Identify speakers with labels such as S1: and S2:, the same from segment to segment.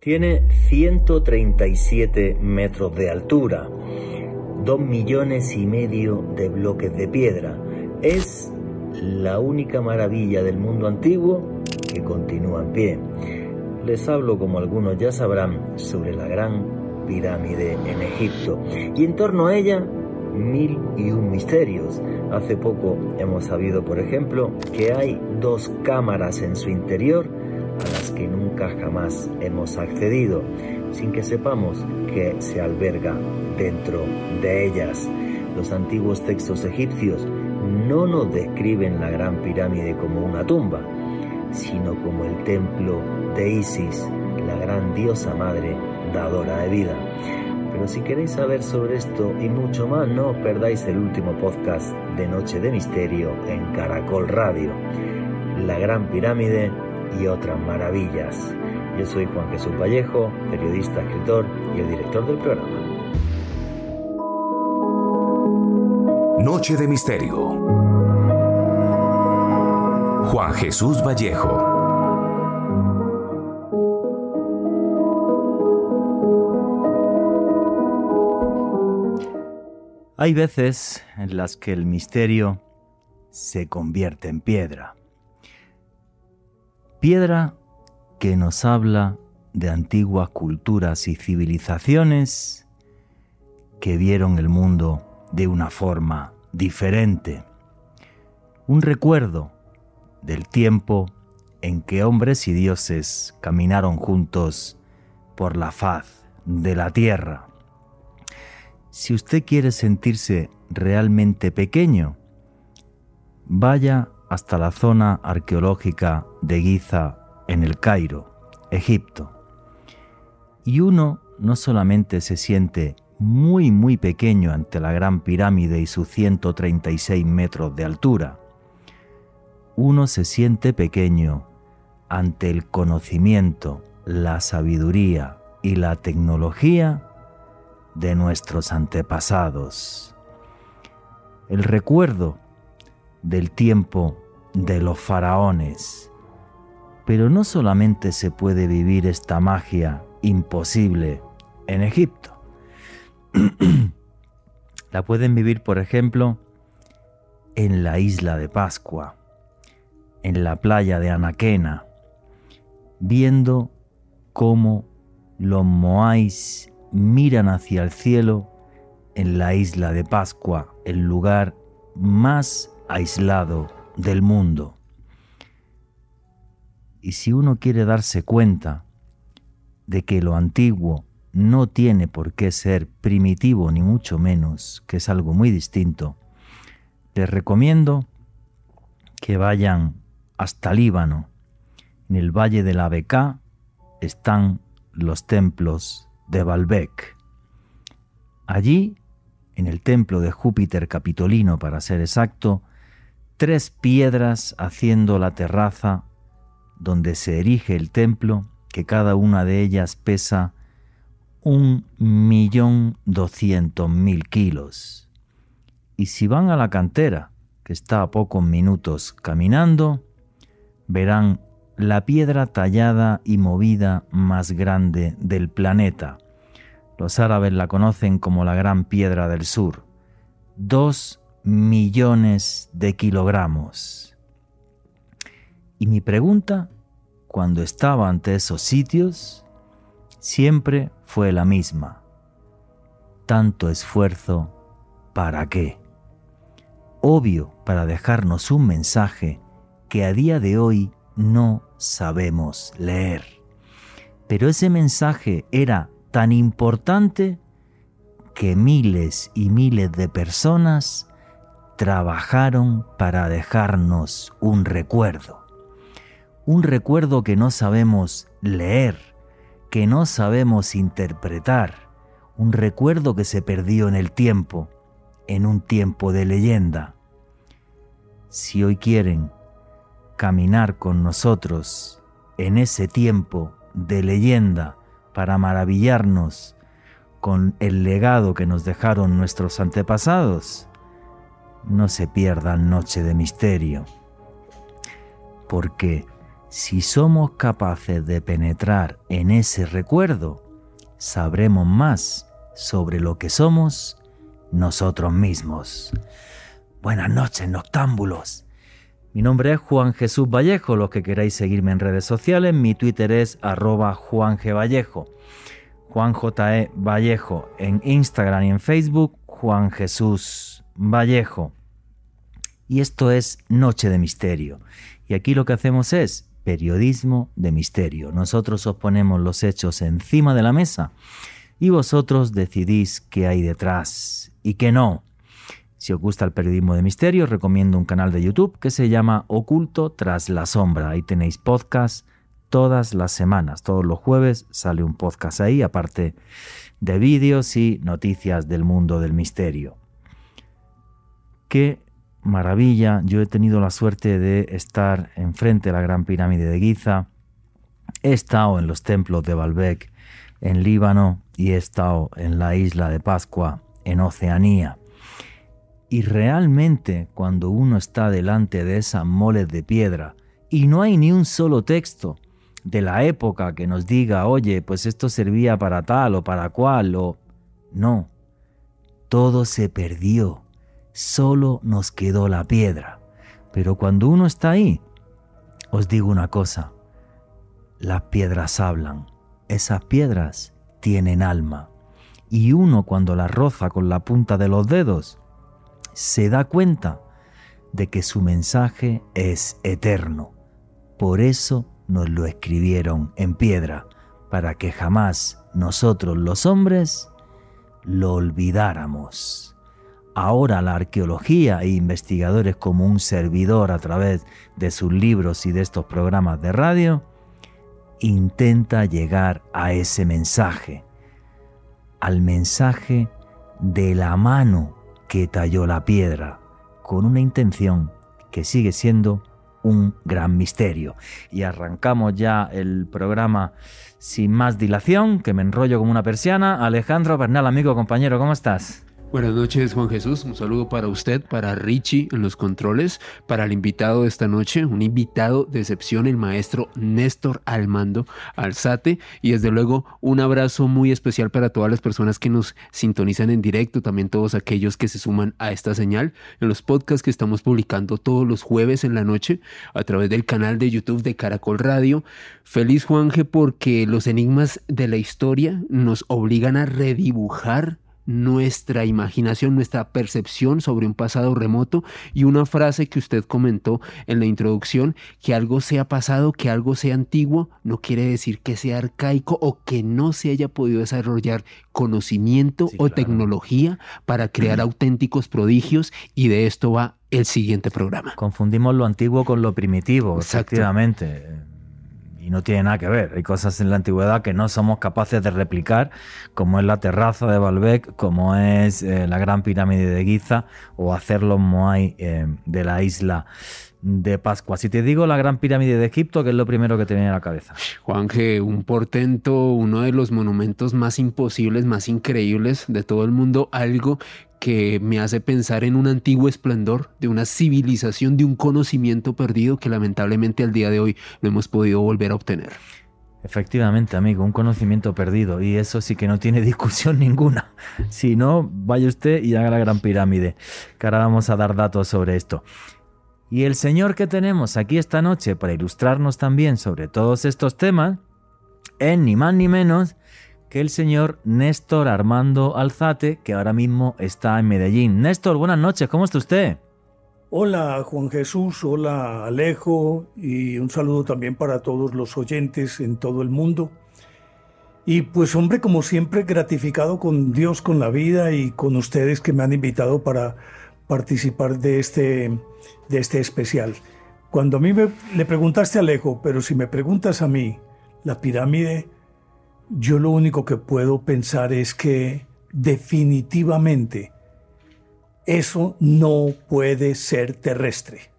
S1: Tiene 137 metros de altura, 2 millones y medio de bloques de piedra. Es la única maravilla del mundo antiguo que continúa en pie. Les hablo, como algunos ya sabrán, sobre la gran pirámide en Egipto y en torno a ella mil y un misterios. Hace poco hemos sabido, por ejemplo, que hay dos cámaras en su interior que nunca jamás hemos accedido, sin que sepamos que se alberga dentro de ellas. Los antiguos textos egipcios no nos describen la gran pirámide como una tumba, sino como el templo de Isis, la gran diosa madre dadora de vida. Pero si queréis saber sobre esto y mucho más, no perdáis el último podcast de Noche de Misterio en Caracol Radio. La Gran Pirámide y otras maravillas. Yo soy Juan Jesús Vallejo, periodista, escritor y el director del programa.
S2: Noche de Misterio. Juan Jesús Vallejo.
S1: Hay veces en las que el misterio se convierte en piedra. Piedra que nos habla de antiguas culturas y civilizaciones que vieron el mundo de una forma diferente. Un recuerdo del tiempo en que hombres y dioses caminaron juntos por la faz de la tierra. Si usted quiere sentirse realmente pequeño, vaya hasta la zona arqueológica de Giza en el Cairo, Egipto. Y uno no solamente se siente muy muy pequeño ante la gran pirámide y sus 136 metros de altura, uno se siente pequeño ante el conocimiento, la sabiduría y la tecnología de nuestros antepasados. El recuerdo del tiempo de los faraones. Pero no solamente se puede vivir esta magia imposible en Egipto. la pueden vivir, por ejemplo, en la isla de Pascua, en la playa de Anaquena, viendo cómo los moáis miran hacia el cielo en la isla de Pascua, el lugar más aislado del mundo. Y si uno quiere darse cuenta de que lo antiguo no tiene por qué ser primitivo ni mucho menos, que es algo muy distinto, les recomiendo que vayan hasta Líbano. En el valle de la Beca están los templos de Baalbek. Allí, en el templo de Júpiter Capitolino, para ser exacto, tres piedras haciendo la terraza donde se erige el templo, que cada una de ellas pesa un millón doscientos mil kilos. Y si van a la cantera, que está a pocos minutos caminando, verán la piedra tallada y movida más grande del planeta. Los árabes la conocen como la Gran Piedra del Sur. Dos millones de kilogramos. Y mi pregunta, cuando estaba ante esos sitios, siempre fue la misma. Tanto esfuerzo, ¿para qué? Obvio, para dejarnos un mensaje que a día de hoy no sabemos leer. Pero ese mensaje era tan importante que miles y miles de personas trabajaron para dejarnos un recuerdo. Un recuerdo que no sabemos leer, que no sabemos interpretar. Un recuerdo que se perdió en el tiempo, en un tiempo de leyenda. Si hoy quieren caminar con nosotros en ese tiempo de leyenda para maravillarnos con el legado que nos dejaron nuestros antepasados, no se pierdan Noche de Misterio, porque Si somos capaces de penetrar en ese recuerdo, sabremos más sobre lo que somos nosotros mismos. Buenas noches, noctámbulos. Mi nombre es Juan Jesús Vallejo. Los que queráis seguirme en redes sociales, mi Twitter es arroba Juan G. Vallejo. Juan J. E. Vallejo en Instagram y en Facebook, Juan Jesús Vallejo. Y esto es Noche de Misterio. Y aquí lo que hacemos es periodismo de misterio. Nosotros os ponemos los hechos encima de la mesa y vosotros decidís qué hay detrás y qué no. Si os gusta el periodismo de misterio, os recomiendo un canal de YouTube que se llama Oculto tras la sombra. Ahí tenéis podcast todas las semanas. Todos los jueves sale un podcast ahí, aparte de vídeos y noticias del mundo del misterio. Qué maravilla. Yo he tenido la suerte de estar enfrente de la Gran Pirámide de Giza. He estado en los templos de Baalbek en Líbano y he estado en la isla de Pascua en Oceanía. Y realmente cuando uno está delante de esas moles de piedra y no hay ni un solo texto de la época que nos diga, oye, pues esto servía para tal o para cual o... No, todo se perdió, solo nos quedó la piedra. Pero cuando uno está ahí, os digo una cosa, las piedras hablan, esas piedras tienen alma. Y uno cuando las roza con la punta de los dedos, se da cuenta de que su mensaje es eterno. Por eso nos lo escribieron en piedra, para que jamás nosotros los hombres lo olvidáramos. Ahora la arqueología e investigadores como un servidor a través de sus libros y de estos programas de radio, intenta llegar a ese mensaje, al mensaje de la mano que talló la piedra, con una intención que sigue siendo un gran misterio. Y arrancamos ya el programa sin más dilación, que me enrollo como una persiana. Alejandro Bernal, amigo, compañero, ¿cómo estás?
S3: Buenas noches, Juan Jesús. Un saludo para usted, para Richie en los controles, para el invitado de esta noche, un invitado de excepción, el maestro Néstor Almando Alzate. Y desde luego, un abrazo muy especial para todas las personas que nos sintonizan en directo, también todos aquellos que se suman a esta señal en los podcasts que estamos publicando todos los jueves en la noche a través del canal de YouTube de Caracol Radio. Feliz Juanje porque los enigmas de la historia nos obligan a redibujar nuestra imaginación, nuestra percepción sobre un pasado remoto y una frase que usted comentó en la introducción, que algo sea pasado, que algo sea antiguo, no quiere decir que sea arcaico o que no se haya podido desarrollar conocimiento o tecnología para crear auténticos prodigios y de esto va el siguiente programa.
S1: Confundimos lo antiguo con lo primitivo, efectivamente y no tiene nada que ver. Hay cosas en la antigüedad que no somos capaces de replicar, como es la terraza de Baalbek, como es eh, la gran pirámide de Giza o hacer los Moai eh, de la isla de Pascua. Si te digo la gran pirámide de Egipto, ¿qué es lo primero que te viene a la cabeza?
S3: Juanje, un portento, uno de los monumentos más imposibles, más increíbles de todo el mundo, algo que me hace pensar en un antiguo esplendor de una civilización, de un conocimiento perdido que lamentablemente al día de hoy no hemos podido volver a obtener.
S1: Efectivamente, amigo, un conocimiento perdido y eso sí que no tiene discusión ninguna. Si no, vaya usted y haga la gran pirámide, que ahora vamos a dar datos sobre esto. Y el señor que tenemos aquí esta noche para ilustrarnos también sobre todos estos temas es ni más ni menos que el señor Néstor Armando Alzate, que ahora mismo está en Medellín. Néstor, buenas noches, ¿cómo está usted?
S4: Hola Juan Jesús, hola Alejo y un saludo también para todos los oyentes en todo el mundo. Y pues hombre, como siempre, gratificado con Dios, con la vida y con ustedes que me han invitado para participar de este, de este especial. Cuando a mí me, le preguntaste a Alejo, pero si me preguntas a mí, la pirámide yo lo único que puedo pensar es que definitivamente eso no puede ser terrestre.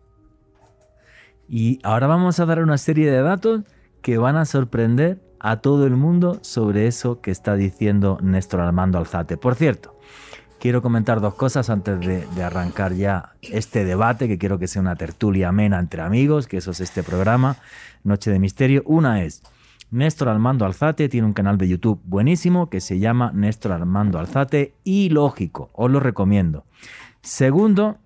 S1: Y ahora vamos a dar una serie de datos que van a sorprender a todo el mundo sobre eso que está diciendo Néstor Armando Alzate. Por cierto, quiero comentar dos cosas antes de, de, arrancar ya este debate, que quiero que sea una tertulia amena entre amigos, que eso es este programa, Noche de Misterio. Una es, Néstor Armando Alzate tiene un canal de YouTube buenísimo que se llama Néstor Armando Alzate y lógico, os lo recomiendo. Segundo,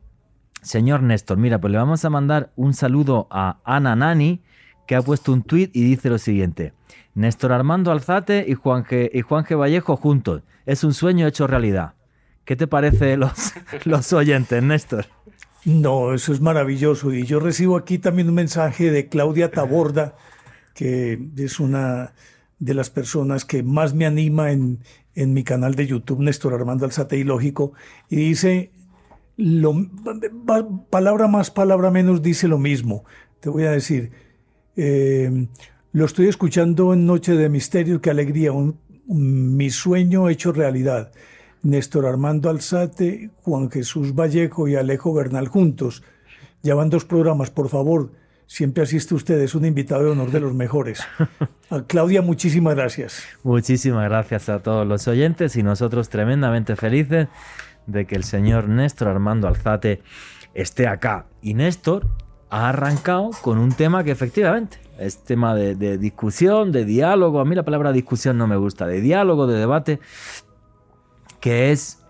S1: señor Néstor, mira, pues le vamos a mandar un saludo a Ana Nani, que ha puesto un tuit y dice lo siguiente. Néstor Armando Alzate y Juan G, y Juan G. Vallejo juntos. Es un sueño hecho realidad. ¿Qué te parece los, los oyentes, Néstor?
S4: No, eso es maravilloso. Y yo recibo aquí también un mensaje de Claudia Taborda, que es una de las personas que más me anima en, en mi canal de YouTube, Néstor Armando Alzate y Lógico, y dice, lo, palabra más, palabra menos, dice lo mismo. Te voy a decir, eh, lo estoy escuchando en Noche de Misterio, qué alegría, un, mi sueño hecho realidad. Néstor Armando Alzate, Juan Jesús Vallejo y Alejo Bernal juntos. Ya van dos programas, por favor. Siempre asiste usted, es un invitado de honor de los mejores. A Claudia, muchísimas gracias.
S1: Muchísimas gracias a todos los oyentes y nosotros tremendamente felices de que el señor Néstor Armando Alzate esté acá. Y Néstor ha arrancado con un tema que efectivamente es tema de, de, discusión, de diálogo. A mí la palabra discusión no me gusta, de diálogo, de debate, que es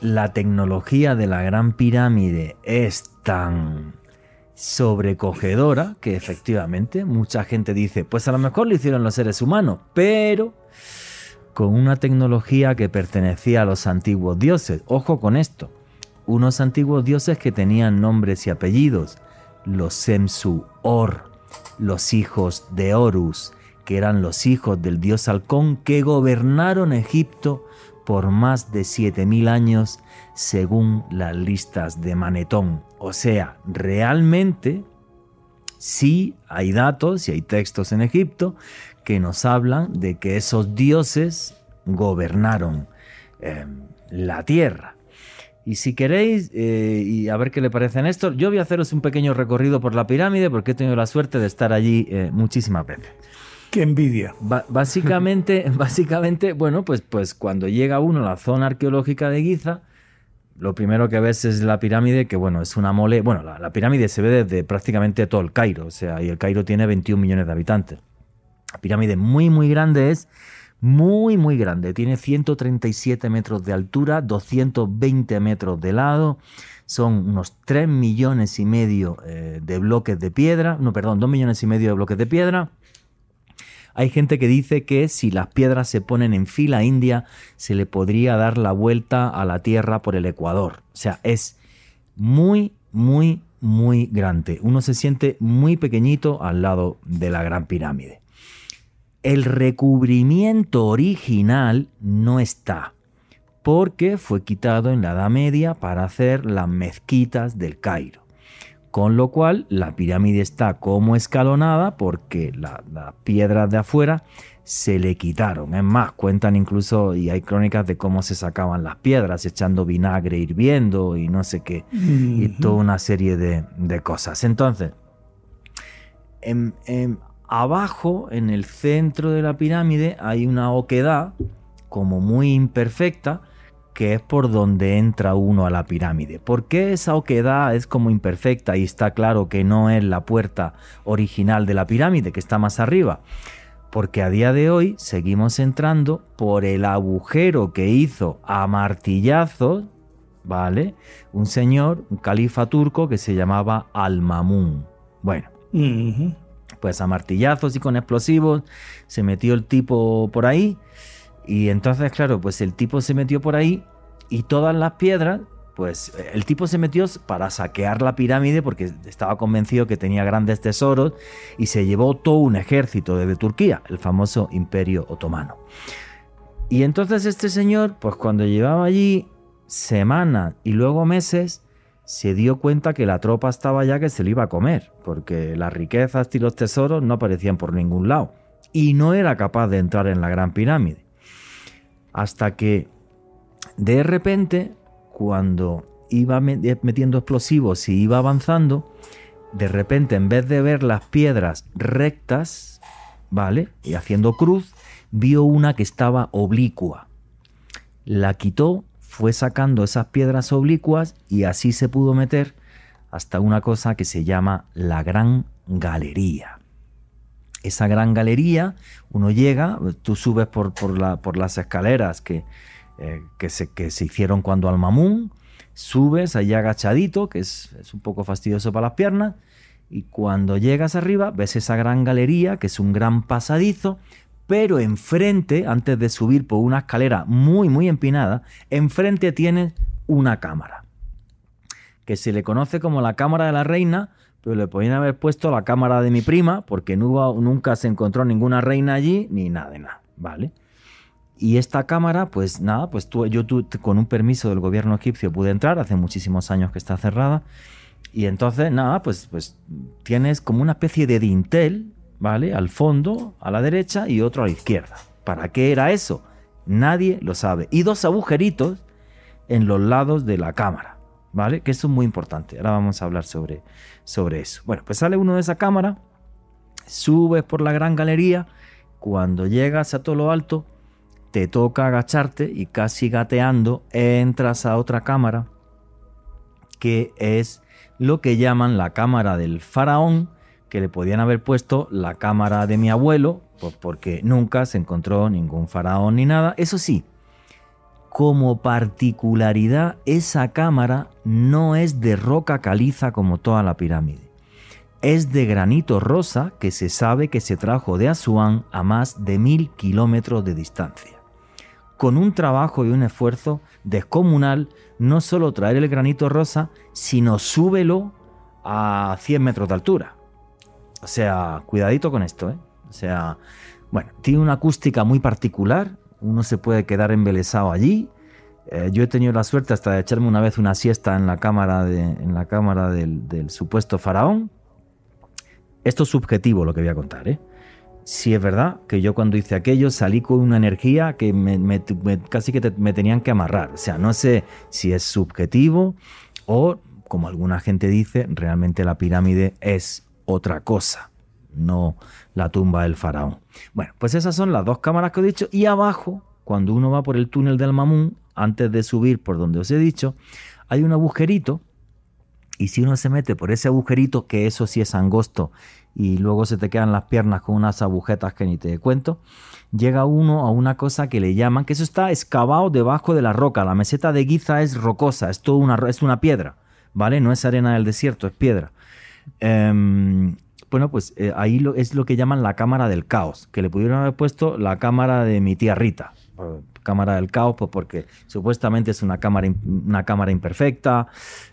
S1: la tecnología de la Gran Pirámide es tan sobrecogedora que efectivamente mucha gente dice, pues a lo mejor lo hicieron los seres humanos, pero con una tecnología que pertenecía a los antiguos dioses. Ojo con esto, unos antiguos dioses que tenían nombres y apellidos, los Semsu Or, los hijos de Horus, que eran los hijos del dios halcón que gobernaron Egipto por más de 7000 años según las listas de Manetón. O sea, realmente sí hay datos y hay textos en Egipto que nos hablan de que esos dioses gobernaron eh, la tierra. Y si queréis, eh, y a ver qué le parece a esto, yo voy a haceros un pequeño recorrido por la pirámide porque he tenido la suerte de estar allí eh, muchísimas veces.
S4: Qué envidia.
S1: Ba básicamente, básicamente, bueno, pues, pues cuando llega uno a la zona arqueológica de Giza, lo primero que ves es la pirámide, que bueno, es una mole. Bueno, la, pirámide se ve desde prácticamente todo el Cairo, o sea, y el Cairo tiene 21 millones de habitantes. La pirámide muy, muy grande es, muy, muy grande. Tiene 137 metros de altura, 220 metros de lado. Son unos 3 millones y medio eh, de bloques de piedra, no, perdón, 2 millones y medio de bloques de piedra. Hay gente que dice que si las piedras se ponen en fila india, se le podría dar la vuelta a la Tierra por el Ecuador. O sea, es muy, muy, muy grande. Uno se siente muy pequeñito al lado de la Gran Pirámide. El recubrimiento original no está, porque fue quitado en la Edad Media para hacer las mezquitas del Cairo con lo cual la pirámide está como escalonada porque las la piedras de afuera se le quitaron. Es más, cuentan incluso, y hay crónicas de cómo se sacaban las piedras, echando vinagre hirviendo y no sé qué, uh -huh. y toda una serie de, de cosas. Entonces, en, en, abajo, en el centro de la pirámide, hay una oquedad como muy imperfecta, que es por donde entra uno a la pirámide. ¿Por qué esa oquedad es como imperfecta y está claro que no es la puerta original de la pirámide, que está más arriba? Porque a día de hoy seguimos entrando por el agujero que hizo a martillazos, ¿vale? Un señor, un califa turco que se llamaba Al-Mamun. Bueno, uh -huh. pues a martillazos y con explosivos se metió el tipo por ahí y entonces, claro, pues el tipo se metió por ahí y todas las piedras, pues el tipo se metió para saquear la pirámide porque estaba convencido que tenía grandes tesoros y se llevó todo un ejército desde Turquía, el famoso imperio otomano. Y entonces este señor, pues cuando llevaba allí semanas y luego meses, se dio cuenta que la tropa estaba ya que se lo iba a comer, porque las riquezas y los tesoros no aparecían por ningún lado, y no era capaz de entrar en la gran pirámide hasta que de repente, cuando iba metiendo explosivos y iba avanzando, de repente en vez de ver las piedras rectas, ¿vale? Y haciendo cruz, vio una que estaba oblicua. La quitó, fue sacando esas piedras oblicuas y así se pudo meter hasta una cosa que se llama la Gran Galería. Esa Gran Galería, uno llega, tú subes por, por, la, por las escaleras que, eh, que, se, que, se, hicieron cuando al Mamún, subes allá agachadito, que es, es un poco fastidioso para las piernas, y cuando llegas arriba ves esa gran galería, que es un gran pasadizo, pero enfrente, antes de subir por una escalera muy, muy empinada, enfrente tienes una cámara, que se le conoce como la cámara de la reina, pero le podían haber puesto la cámara de mi prima, porque nunca se encontró ninguna reina allí, ni nada de nada, ¿vale? Y esta cámara, pues nada, pues tú, yo tú, con un permiso del gobierno egipcio pude entrar, hace muchísimos años que está cerrada, y entonces, nada, pues, pues tienes como una especie de dintel, ¿vale? Al fondo, a la derecha y otro a la izquierda. ¿Para qué era eso? Nadie lo sabe. Y dos agujeritos en los lados de la cámara, ¿vale? Que eso es muy importante. Ahora vamos a hablar sobre, sobre eso. Bueno, pues sale uno de esa cámara, subes por la gran galería, cuando llegas a todo lo alto, te toca agacharte y casi gateando entras a otra cámara que es lo que llaman la cámara del faraón, que le podían haber puesto la cámara de mi abuelo, pues porque nunca se encontró ningún faraón ni nada. Eso sí, como particularidad, esa cámara no es de roca caliza como toda la pirámide. Es de granito rosa que se sabe que se trajo de Asuán a más de mil kilómetros de distancia. Con un trabajo y un esfuerzo descomunal, no solo traer el granito rosa, sino súbelo a 100 metros de altura. O sea, cuidadito con esto, ¿eh? O sea, bueno, tiene una acústica muy particular, uno se puede quedar embelesado allí. Eh, yo he tenido la suerte hasta de echarme una vez una siesta en la cámara, de, en la cámara del, supuesto faraón. Esto es subjetivo lo que voy a contar, ¿eh? si es verdad que yo cuando hice aquello salí con una energía que me, casi que me tenían que amarrar. O sea, no sé si es subjetivo o, como alguna gente dice, realmente la pirámide es otra cosa, no la tumba del faraón. Bueno, pues esas son las dos cámaras que he dicho. Y abajo, cuando uno va por el túnel del Mamún, antes de subir por donde os he dicho, hay un agujerito. Y si uno se mete por ese agujerito, que eso sí es angosto y luego se te quedan las piernas con unas agujetas que ni te cuento, llega uno a una cosa que le llaman, que eso está excavado debajo de la roca. La meseta de Giza es rocosa, es todo una, es una piedra, ¿vale? No es arena del desierto, es piedra. Em, bueno, pues eh, ahí lo, es lo que llaman la cámara del caos, que le pudieron haber puesto la cámara de mi tía Rita. Cámara del caos, pues porque supuestamente es una cámara, una cámara imperfecta.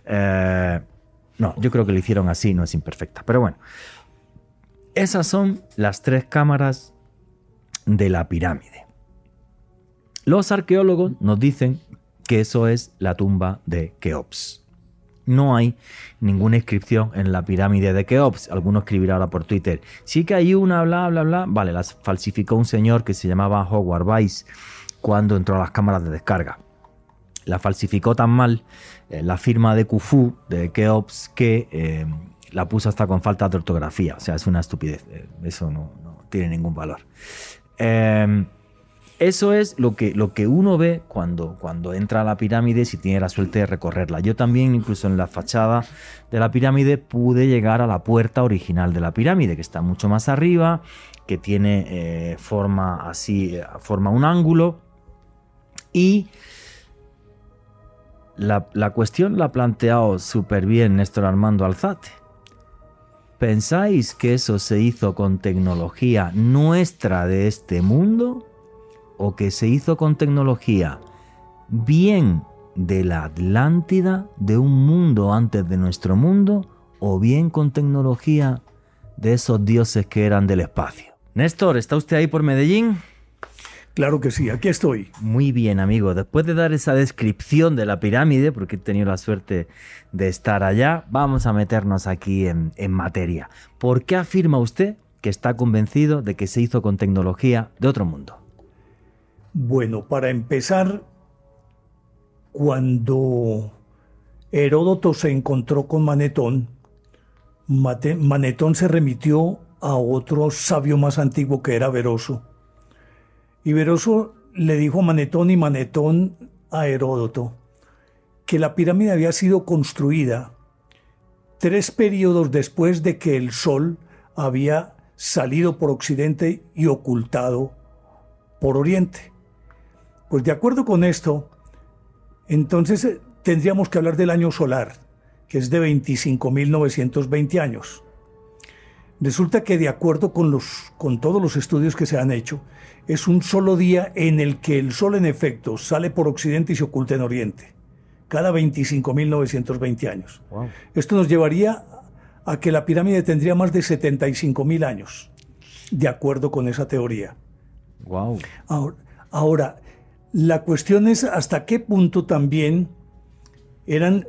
S1: Eh, no, yo creo que lo hicieron así, no es imperfecta. Pero bueno, esas son las tres cámaras de la pirámide. Los arqueólogos nos dicen que eso es la tumba de Keops. No hay ninguna inscripción en la pirámide de Keops. Alguno escribirá ahora por Twitter. Sí que hay una, bla, bla, bla. Vale, las falsificó un señor que se llamaba Howard Weiss cuando entró a las cámaras de descarga. La falsificó tan mal eh, la firma de Khufu de Keops que eh, la puso hasta con falta de ortografía. O sea, es una estupidez. Eh, eso no, tiene ningún valor. Em, eso es lo que, lo que uno ve cuando, cuando entra a la pirámide si tiene la suerte de recorrerla. Yo también, incluso en la fachada de la pirámide, pude llegar a la puerta original de la pirámide, que está mucho más arriba, que tiene eh, forma así, forma un ángulo. Y la, la cuestión la ha planteado súper bien Néstor Armando Alzate. ¿Pensáis que eso se hizo con tecnología nuestra de este mundo? ¿O que se hizo con tecnología bien de la Atlántida, de un mundo antes de nuestro mundo? ¿O bien con tecnología de esos dioses que eran del espacio? Néstor, ¿está usted ahí por Medellín?
S4: Claro que sí, aquí estoy.
S1: Muy bien, amigo. Después de dar esa descripción de la pirámide, porque he tenido la suerte de estar allá, vamos a meternos aquí en, materia. ¿Por qué afirma usted que está convencido de que se hizo con tecnología de otro mundo?
S4: Bueno, para empezar, cuando Heródoto se encontró con Manetón, Manetón se remitió a otro sabio más antiguo que era Veroso y Veroso le dijo a Manetón y Manetón a Heródoto que la pirámide había sido construida tres periodos después de que el sol había salido por occidente y ocultado por oriente. Pues de acuerdo con esto, entonces eh, tendríamos que hablar del año solar, que es de 25.920 años. Resulta que de acuerdo con, los, con todos los estudios que se han hecho, es un solo día en el que el Sol en efecto sale por Occidente y se oculta en Oriente, cada 25.920 años. Esto nos llevaría a que la pirámide tendría más de 75.000 años, de acuerdo con esa teoría.
S1: Wow.
S4: Ahora, ahora, la cuestión es hasta qué punto también eran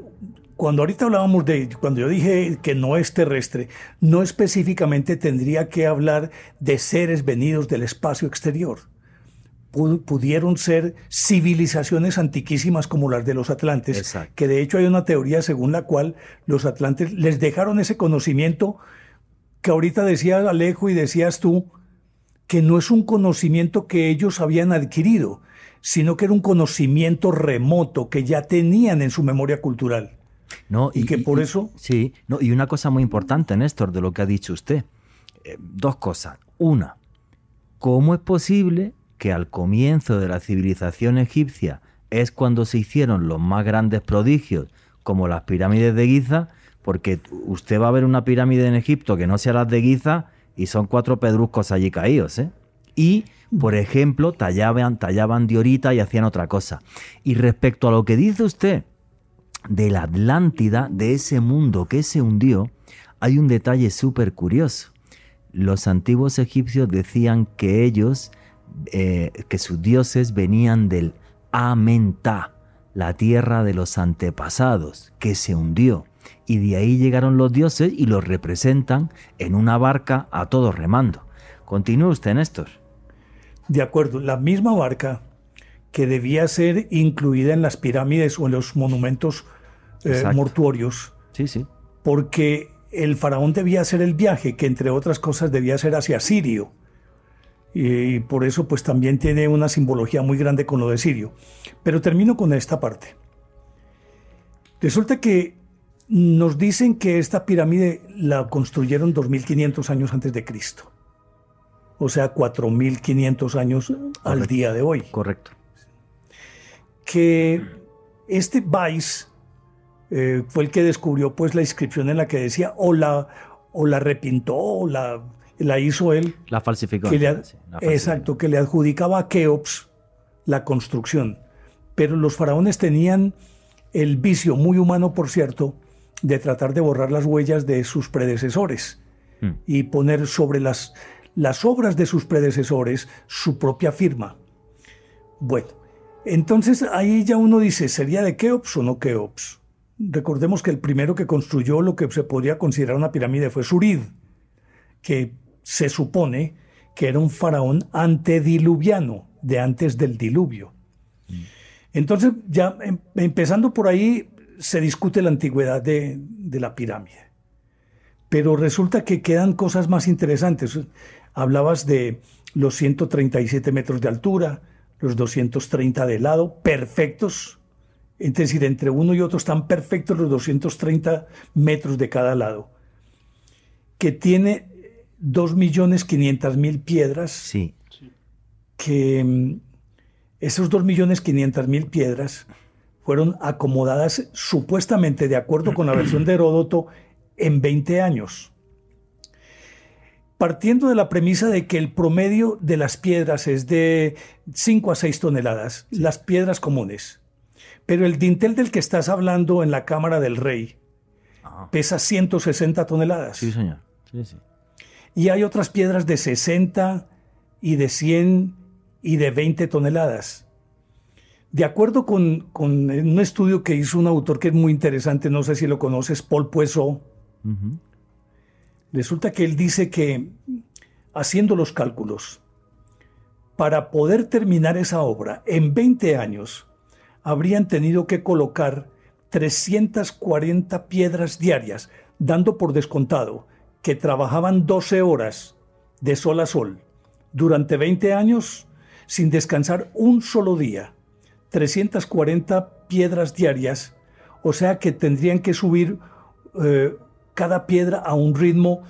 S4: cuando ahorita hablábamos de, cuando yo dije que no es terrestre, no específicamente tendría que hablar de seres venidos del espacio exterior. Pudieron ser civilizaciones antiquísimas como las de los atlantes, que de hecho hay una teoría según la cual los atlantes les dejaron ese conocimiento que ahorita decía Alejo y decías tú, que no es un conocimiento que ellos habían adquirido, sino que era un conocimiento remoto que ya tenían en su memoria cultural.
S1: No,
S4: y, que por eso...
S1: Sí, no, y una cosa muy importante, Néstor, de lo que ha dicho usted. Eh, dos cosas. Una, ¿cómo es posible que al comienzo de la civilización egipcia es cuando se hicieron los más grandes prodigios, como las pirámides de Giza? Porque usted va a ver una pirámide en Egipto que no sea las de Giza y son cuatro pedruscos allí caídos, ¿eh? Y, por ejemplo, tallaban, tallaban diorita y hacían otra cosa. Y respecto a lo que dice usted, de la Atlántida, de ese mundo que se hundió, hay un detalle súper curioso. Los antiguos egipcios decían que ellos, eh, que sus dioses venían del Amenta, la tierra de los antepasados, que se hundió. Y de ahí llegaron los dioses y los representan en una barca a todos remando. Continúe usted, Néstor.
S4: De acuerdo, la misma barca que debía ser incluida en las pirámides o en los monumentos eh, mortuorios.
S1: Sí, sí.
S4: Porque el faraón debía hacer el viaje, que entre otras cosas debía ser hacia Sirio. Y por eso pues también tiene una simbología muy grande con lo de Sirio. Pero termino con esta parte. Resulta que nos dicen que esta pirámide la construyeron 2500 años antes de Cristo. O sea, 4500 años al día de hoy.
S1: Correcto
S4: que este Weiss eh, fue el que descubrió pues la inscripción en la que decía o la, o la repintó o la, la hizo él.
S1: La falsificó.
S4: Exacto, que le adjudicaba a Keops la construcción. Pero los faraones tenían el vicio, muy humano por cierto, de tratar de borrar las huellas de sus predecesores hmm. y poner sobre las, las obras de sus predecesores su propia firma. Bueno, entonces ahí ya uno dice, ¿sería de Keops o no Keops? Recordemos que el primero que construyó lo que se podría considerar una pirámide fue Surid, que se supone que era un faraón antediluviano, de antes del diluvio. Entonces, ya em, empezando por ahí, se discute la antigüedad de, de la pirámide. Pero resulta que quedan cosas más interesantes. Hablabas de los 137 metros de altura, los 230 de lado, perfectos. Es decir, entre uno y otro están perfectos los 230 metros de cada lado. Que tiene 2.500.000 piedras.
S1: Sí.
S4: Que mm, esos 2.500.000 piedras fueron acomodadas supuestamente, de acuerdo con la versión de Heródoto, en 20 años partiendo de la premisa de que el promedio de las piedras es de 5 a 6 toneladas, las piedras comunes. Pero el dintel del que estás hablando en la Cámara del Rey ah. pesa 160 toneladas.
S1: Sí, señor.
S4: Y hay otras piedras de 60 y de 100 y de 20 toneladas. De acuerdo con, un estudio que hizo un autor que es muy interesante, no sé si lo conoces, Paul Poisson, Resulta que él dice que, haciendo los cálculos, para poder terminar esa obra en 20 años, habrían tenido que colocar 340 piedras diarias, dando por descontado que trabajaban 12 horas de sol a sol durante 20 años sin descansar un solo día. 340 piedras diarias, o sea que tendrían que subir eh, cada piedra a un ritmo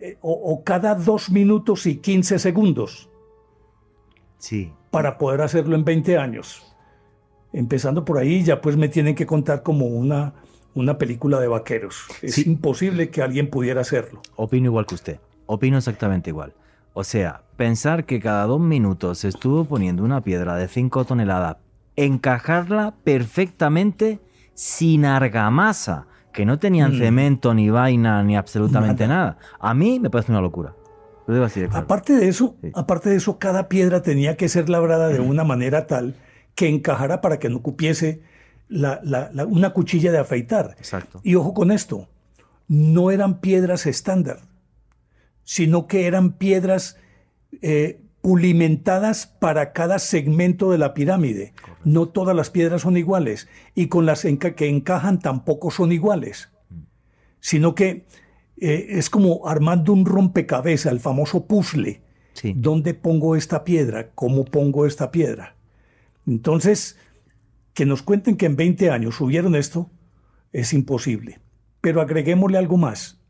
S4: eh, o, o, cada dos minutos y 15 segundos.
S1: Sí.
S4: Para poder hacerlo en 20 años. Empezando por ahí, ya pues me tienen que contar como una, una película de vaqueros. Es
S1: Sí.
S4: imposible que alguien pudiera hacerlo.
S1: Opino igual que usted. Opino exactamente igual. O sea, pensar que cada dos minutos se estuvo poniendo una piedra de 5 toneladas, encajarla perfectamente sin argamasa, que no tenían
S4: Mm.
S1: cemento, ni vaina, ni absolutamente
S4: Nada.
S1: nada. A mí me parece una locura. Lo digo así de claro.
S4: Aparte de eso,
S1: Sí.
S4: aparte de eso, cada piedra tenía que ser labrada de una manera tal que encajara para que no cupiese la- la- la- una cuchilla de afeitar.
S1: Exacto.
S4: Y ojo con esto, no eran piedras estándar, sino que eran piedras eh, pulimentadas para cada segmento de la pirámide. No todas las piedras son iguales y con las enca- que encajan tampoco son iguales, sino que eh, es como armando un rompecabezas, el famoso puzzle.
S1: Sí.
S4: ¿Dónde pongo esta piedra? ¿Cómo pongo esta piedra? Entonces, que nos cuenten que en 20 años subieron esto es imposible. Pero agreguémosle algo más.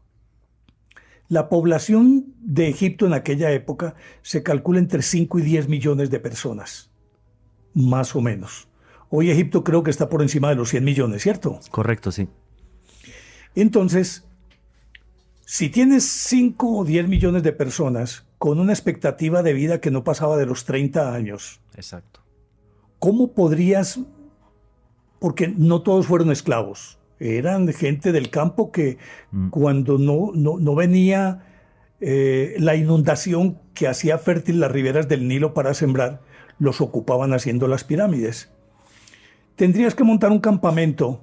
S4: La población de Egipto en aquella época se calcula entre 5 y 10 millones de personas, más o menos. Hoy Egipto creo que está por encima de los 100 millones, ¿cierto?
S1: Correcto, sí.
S4: Entonces, si tienes 5 o 10 millones de personas con una expectativa de vida que no pasaba de los 30 años,
S1: Exacto.
S4: ¿cómo podrías, porque no todos fueron esclavos, eran gente del campo que
S1: Mm.
S4: cuando no, no, no venía eh, la inundación que hacía fértil las riberas del Nilo para sembrar, los ocupaban haciendo las pirámides. Tendrías que montar un campamento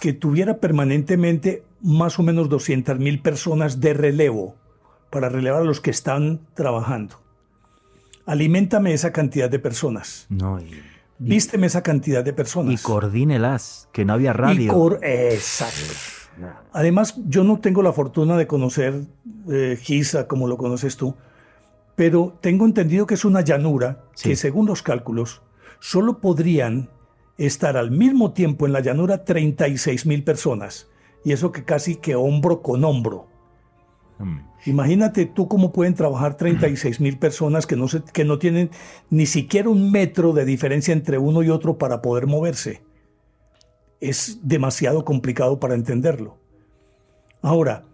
S4: que tuviera permanentemente más o menos 200 mil personas de relevo para relevar a los que están trabajando. Aliméntame esa cantidad de personas.
S1: No, y,
S4: Vísteme esa cantidad de
S1: y
S4: personas.
S1: coordínelas, que no había
S4: Y
S1: radio.
S4: Exacto. Además, yo no tengo la fortuna de conocer eh, Giza como lo conoces tú, pero tengo entendido que es una llanura
S1: Sí.
S4: que, según los cálculos, solo podrían estar al mismo tiempo en la llanura 36 mil personas. Y eso que casi que hombro con hombro.
S1: Mm.
S4: Imagínate tú cómo pueden trabajar 36 mil personas que no, se- que no tienen ni siquiera un metro de diferencia entre uno y otro para poder moverse. Es demasiado complicado para entenderlo. Ahora,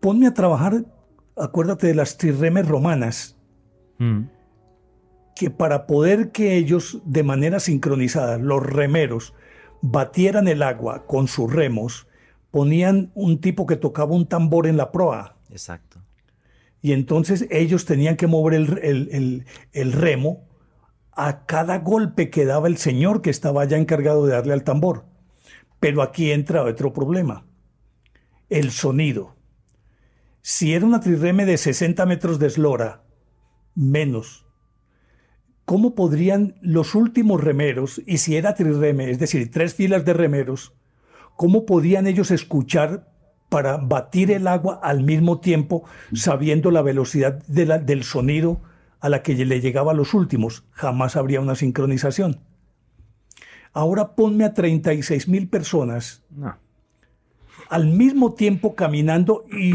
S4: ponme a trabajar, acuérdate de las trirremes romanas,
S1: Mm.
S4: que para poder que ellos de manera sincronizada, los remeros, batieran el agua con sus remos, ponían un tipo que tocaba un tambor en la proa.
S1: Exacto.
S4: Y entonces ellos tenían que mover el, el- el- el remo a cada golpe que daba el señor que estaba ya encargado de darle al tambor. Pero aquí entra otro problema. El sonido. Si era una trireme de 60 metros de eslora, menos, ¿cómo podrían los últimos remeros, y si era trireme, es decir, tres filas de remeros, cómo podían ellos escuchar para batir el agua al mismo tiempo, sabiendo la velocidad de la- del sonido a la que le llegaba a los últimos? Jamás habría una sincronización. Ahora ponme a 36 mil personas
S1: No.
S4: al mismo tiempo caminando y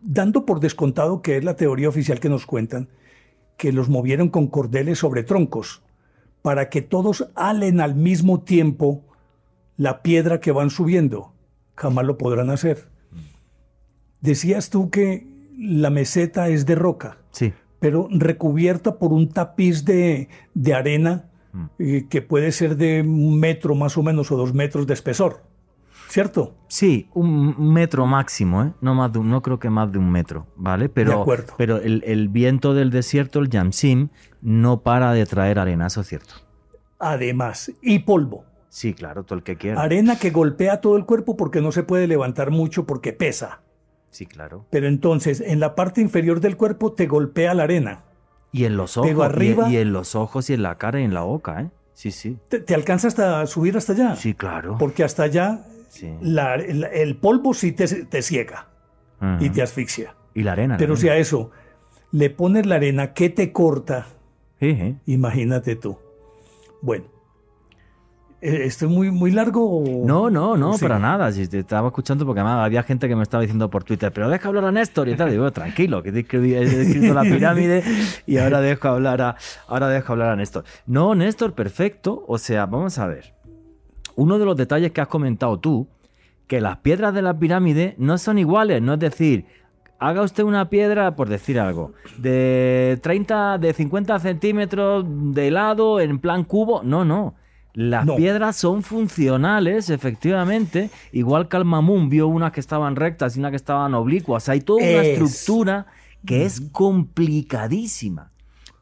S4: dando por descontado que es la teoría oficial que nos cuentan, que los movieron con cordeles sobre troncos, para que todos halen al mismo tiempo la piedra que van subiendo. Jamás lo podrán hacer. Decías tú que la meseta es de roca,
S1: Sí.
S4: pero recubierta por un tapiz de, de arena
S1: Mm.
S4: eh, que puede ser de un metro más o menos o dos metros de espesor, ¿cierto?
S1: Sí, un metro máximo, ¿eh? No, más de un- no creo que más de un metro, ¿vale? Pero,
S4: acuerdo.
S1: pero el, el viento del desierto, el Yamsim, no para de traer arena, eso es cierto.
S4: Además, y polvo.
S1: Sí, claro, todo el que quiera.
S4: Arena que golpea todo el cuerpo porque no se puede levantar mucho porque pesa.
S1: Sí, claro.
S4: Pero entonces en la parte inferior del cuerpo te golpea la arena.
S1: Y en los ojos,
S4: Pero arriba-
S1: y, en los ojos y en la cara y en la boca, ¿eh? Sí, sí.
S4: Te, te alcanza hasta subir hasta allá.
S1: Sí, claro.
S4: Porque hasta allá
S1: Sí.
S4: la- el, el polvo sí te, te ciega y te asfixia.
S1: Y la arena.
S4: Pero
S1: la
S4: si
S1: arena.
S4: a eso le pones la arena que te corta, imagínate tú. Bueno, ¿estoy muy, muy largo?
S1: No, no, no, para nada. Si te estaba escuchando porque además había gente que me estaba diciendo por Twitter, pero deja hablar a Néstor y tal. Digo, tranquilo, que he escrito la pirámide y ahora dejo hablar a, ahora dejo hablar a Néstor. No, Néstor, perfecto. O sea, vamos a ver. Uno de los detalles que has comentado tú, que las piedras de la pirámide no son iguales, no es decir, haga usted una piedra, por decir algo, de 30, de 50 centímetros de lado en plan cubo. No, no. Las piedras son funcionales, efectivamente. Igual que Almamun vio unas que estaban rectas y unas que estaban oblicuas. Hay toda una estructura que es complicadísima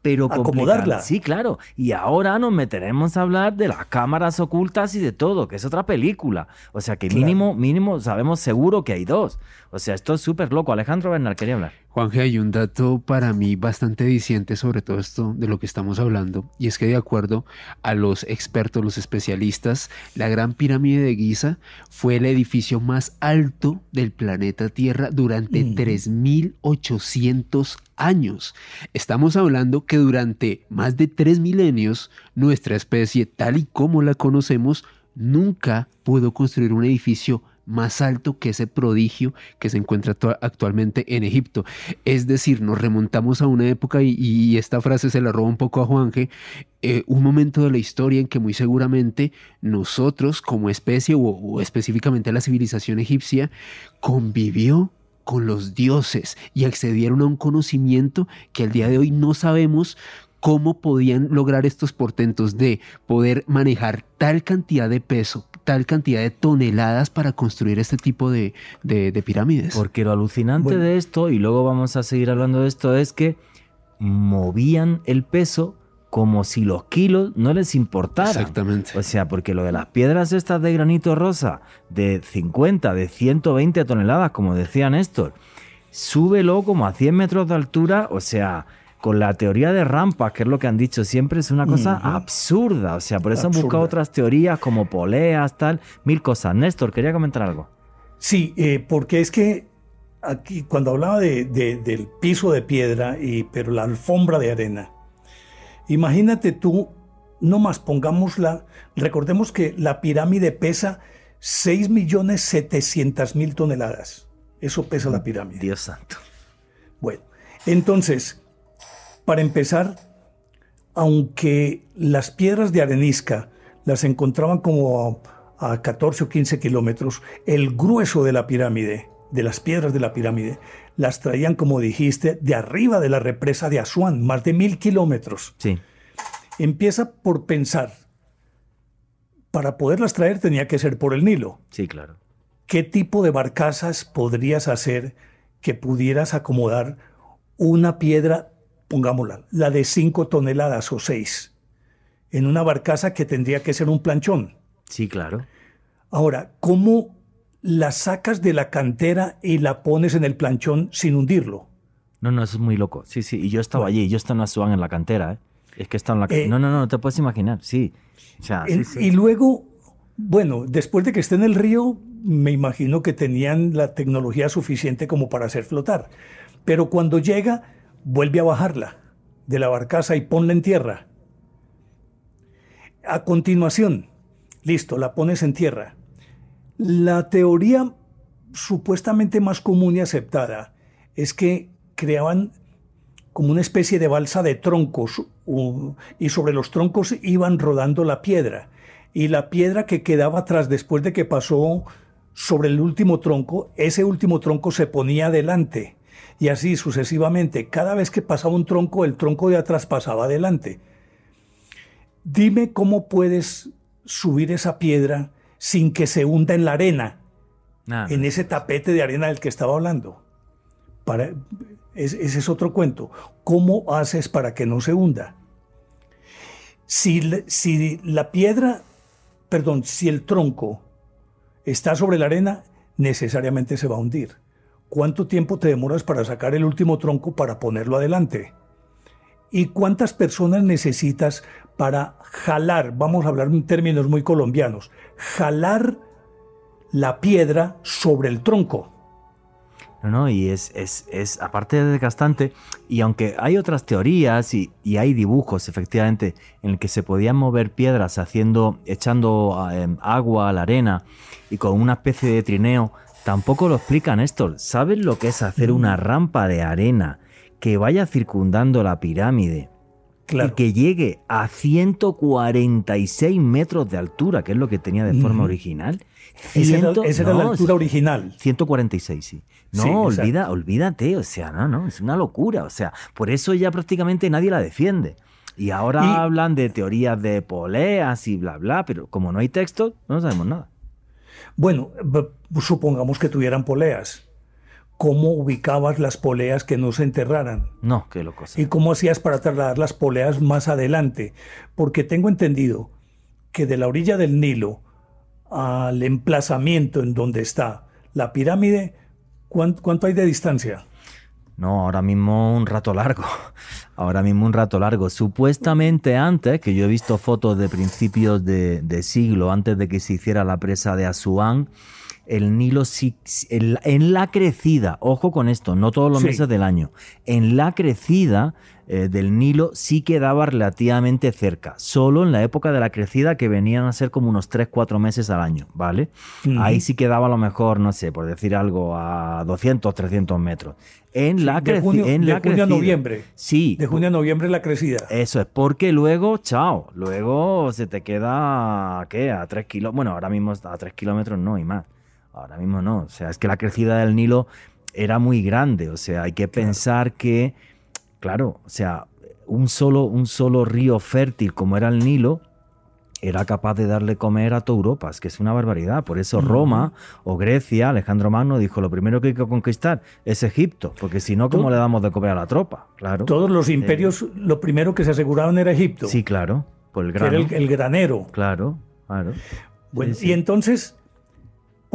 S1: pero
S4: acomodarla.
S1: Sí, claro. Y ahora nos meteremos a hablar de las cámaras ocultas y de todo, que es otra película. O sea que mínimo, mínimo sabemos seguro que hay dos. O sea, esto es súper loco. Alejandro Bernal quería hablar.
S3: Juanje, hay un dato para mí bastante diciente sobre todo esto de lo que estamos hablando, y es que de acuerdo a los expertos, los especialistas, la Gran Pirámide de Giza fue el edificio más alto del planeta Tierra durante 3.800 años. Estamos hablando que durante más de tres milenios, nuestra especie, tal y como la conocemos, nunca pudo construir un edificio más alto que ese prodigio que se encuentra actualmente en Egipto. Es decir, nos remontamos a una época y, esta frase se la roba un poco a Juanje, eh, un momento de la historia en que muy seguramente nosotros como especie o específicamente la civilización egipcia convivió con los dioses y accedieron a un conocimiento que al día de hoy no sabemos cómo podían lograr estos portentos de poder manejar tal cantidad de peso, tal cantidad de toneladas para construir este tipo de, pirámides.
S1: Porque lo alucinante de esto, y luego vamos a seguir hablando de esto, es que movían el peso como si los kilos no les importaran.
S3: Exactamente.
S1: O sea, porque lo de las piedras estas de granito rosa de 50, de 120 toneladas, como decía Néstor, súbelo como a 100 metros de altura, o sea, con la teoría de rampas, que es lo que han dicho siempre, es una cosa absurda. O sea, por eso han buscado otras teorías como poleas, tal, mil cosas. Néstor, quería comentar algo.
S4: Sí, eh, porque es que aquí, cuando hablaba de, del piso de piedra, y, pero la alfombra de arena, imagínate tú, no más pongámosla, recordemos que la pirámide pesa 6.700.000 toneladas. Eso pesa la pirámide.
S1: Dios santo.
S4: Bueno, entonces, para empezar, aunque las piedras de arenisca las encontraban como a, 14 o 15 kilómetros, el grueso de la pirámide, de las piedras de la pirámide, las traían, como dijiste, de arriba de la represa de Asuán, más de mil kilómetros.
S1: Sí.
S4: Empieza por pensar, para poderlas traer tenía que ser por el Nilo.
S1: Sí, claro.
S4: ¿Qué tipo de barcazas podrías hacer que pudieras acomodar una piedra pongámosla, la de 5 toneladas o 6, en una barcaza que tendría que ser un planchón.
S1: Sí, claro.
S4: Ahora, ¿cómo la sacas de la cantera y la pones en el planchón sin hundirlo?
S1: No, no, eso es muy loco. Sí, sí, y yo estaba allí, yo estaba en Asuán en la cantera, ¿eh? Es que está en la cantera. Eh, no, no, no, no te puedes imaginar, sí.
S4: Y luego, bueno, después de que esté en el río, me imagino que tenían la tecnología suficiente como para hacer flotar. Pero cuando llega, vuelve a bajarla de la barcaza y ponla en tierra. A continuación, listo, la pones en tierra. La teoría supuestamente más común y aceptada es que creaban como una especie de balsa de troncos y sobre los troncos iban rodando la piedra y la piedra que quedaba atrás después de que pasó sobre el último tronco, ese último tronco se ponía adelante y así sucesivamente. Cada vez que pasaba un tronco, el tronco de atrás pasaba adelante. Dime cómo puedes subir esa piedra sin que se hunda en la arena, en ese tapete de arena del que estaba hablando. Para, ese es otro cuento. ¿Cómo haces para que no se hunda? Si, si la piedra, perdón, si el tronco está sobre la arena, necesariamente se va a hundir. ¿Cuánto tiempo te demoras para sacar el último tronco para ponerlo adelante? ¿Y cuántas personas necesitas para jalar, vamos a hablar en términos muy colombianos, jalar la piedra sobre el tronco?
S1: No, y es, es, es, aparte de desgastante, y aunque hay otras teorías y, y, hay dibujos efectivamente en el que se podían mover piedras haciendo, echando eh, agua a la arena y con una especie de trineo, tampoco lo explican esto. ¿Sabes lo que es hacer una rampa de arena que vaya circundando la pirámide? Y que llegue a 146 metros de altura, que es lo que tenía de forma original.
S4: Esa era, la altura original.
S1: 146, sí. No, olvida, olvídate, o sea, no, no, es una locura. O sea, por eso ya prácticamente nadie la defiende. Y ahora hablan de teorías de poleas y bla, bla, pero como no hay texto, no sabemos nada.
S4: Bueno, supongamos que tuvieran poleas. ¿Cómo ubicabas las poleas que no se enterraran?
S1: No, qué loco.
S4: ¿Y cómo hacías para trasladar las poleas más adelante? Porque tengo entendido que de la orilla del Nilo al emplazamiento en donde está la pirámide, ¿cuánto, hay de distancia?
S1: No, ahora mismo un rato largo. Ahora mismo un rato largo. Supuestamente antes, que yo he visto fotos de principios de, siglo, antes de que se hiciera la presa de Asuán, el Nilo en la crecida, ojo con esto, no todos los meses del año, en la crecida eh, del Nilo sí quedaba relativamente cerca, solo en la época de la crecida que venían a ser como unos 3-4 meses al año, ¿vale? Ahí sí quedaba a lo mejor, no sé, por decir algo, a 200, 300 metros. En la,
S4: de junio,
S1: en
S4: de junio a noviembre.
S1: Sí.
S4: De junio a noviembre la crecida.
S1: Eso es, porque luego, chao, luego se te queda, ¿qué? A 3 kilómetros, bueno, ahora mismo a 3 kilómetros no y más. Ahora mismo no. O sea, es que la crecida del Nilo era muy grande. O sea, hay que pensar que, claro, o sea, un solo, un solo río fértil como era el Nilo era capaz de darle comer a toda Europa, es que es una barbaridad. Por eso Roma o Grecia, Alejandro Magno dijo, lo primero que hay que conquistar es Egipto, porque si no, ¿cómo le damos de comer a la tropa? Claro.
S4: Todos los imperios, eh, lo primero que se aseguraban era Egipto.
S1: Sí, claro, por el
S4: grano. Que era el, granero.
S1: Claro, claro.
S4: Bueno, y entonces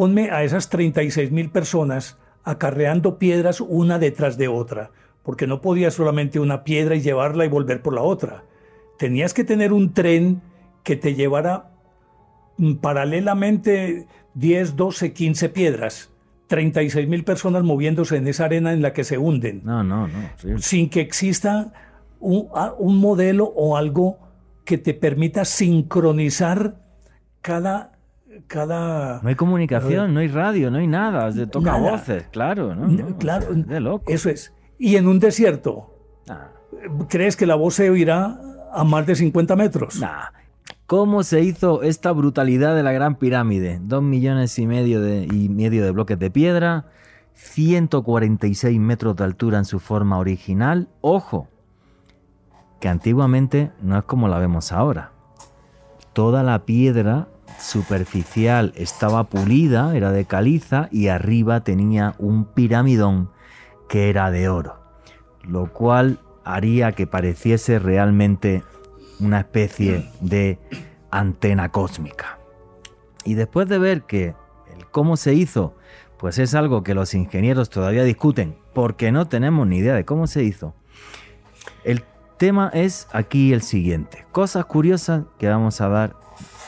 S4: ponme a esas 36 mil personas acarreando piedras una detrás de otra, porque no podías solamente una piedra y llevarla y volver por la otra. Tenías que tener un tren que te llevara mm, paralelamente 10, 12, 15 piedras. 36 mil personas moviéndose en esa arena en la que se hunden.
S1: No, no, no.
S4: Sin que exista un, un modelo o algo que te permita sincronizar cada cada...
S1: No hay comunicación, no hay radio, no hay nada, se toca voces, claro, ¿no?
S4: claro, de loco. Eso es. Y en un desierto, ah. ¿crees que la voz se oirá a más de 50 metros?
S1: Nah. ¿Cómo se hizo esta brutalidad de la Gran Pirámide? Dos millones y medio de, y medio de bloques de piedra, 146 metros de altura en su forma original. Ojo, que antiguamente no es como la vemos ahora. Toda la piedra superficial estaba pulida, era de caliza, y arriba tenía un piramidón que era de oro, lo cual haría que pareciese realmente una especie de antena cósmica. Y después de ver que el cómo se hizo, pues es algo que los ingenieros todavía discuten, porque no tenemos ni idea de cómo se hizo, el tema es aquí el siguiente. Cosas curiosas que vamos a dar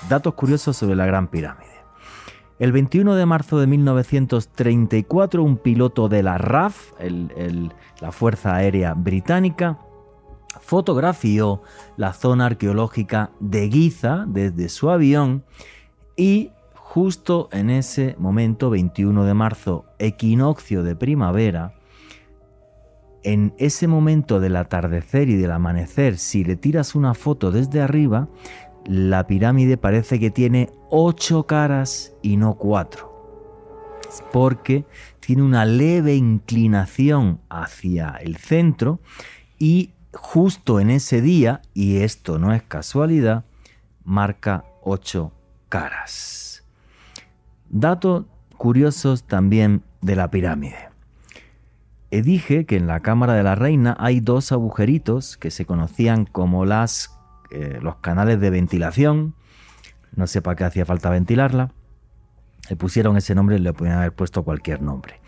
S1: Datos curiosos sobre la Gran Pirámide. El 21 de marzo de 1934, un piloto de la RAF, la Fuerza Aérea Británica, fotografió la zona arqueológica de Giza desde su avión y justo en ese momento, 21 de marzo, equinoccio de primavera, en ese momento del atardecer y del amanecer, si le tiras una foto desde arriba, la pirámide parece que tiene ocho caras y no cuatro. Porque tiene una leve inclinación hacia el centro y justo en ese día, y esto no es casualidad, marca ocho caras. Datos curiosos también de la pirámide. Dije que en la cámara de la reina hay dos agujeritos que se conocían como las eh, los canales de ventilación. No sé para qué hacía falta ventilarla. Le pusieron ese nombre le podían haber puesto cualquier nombre.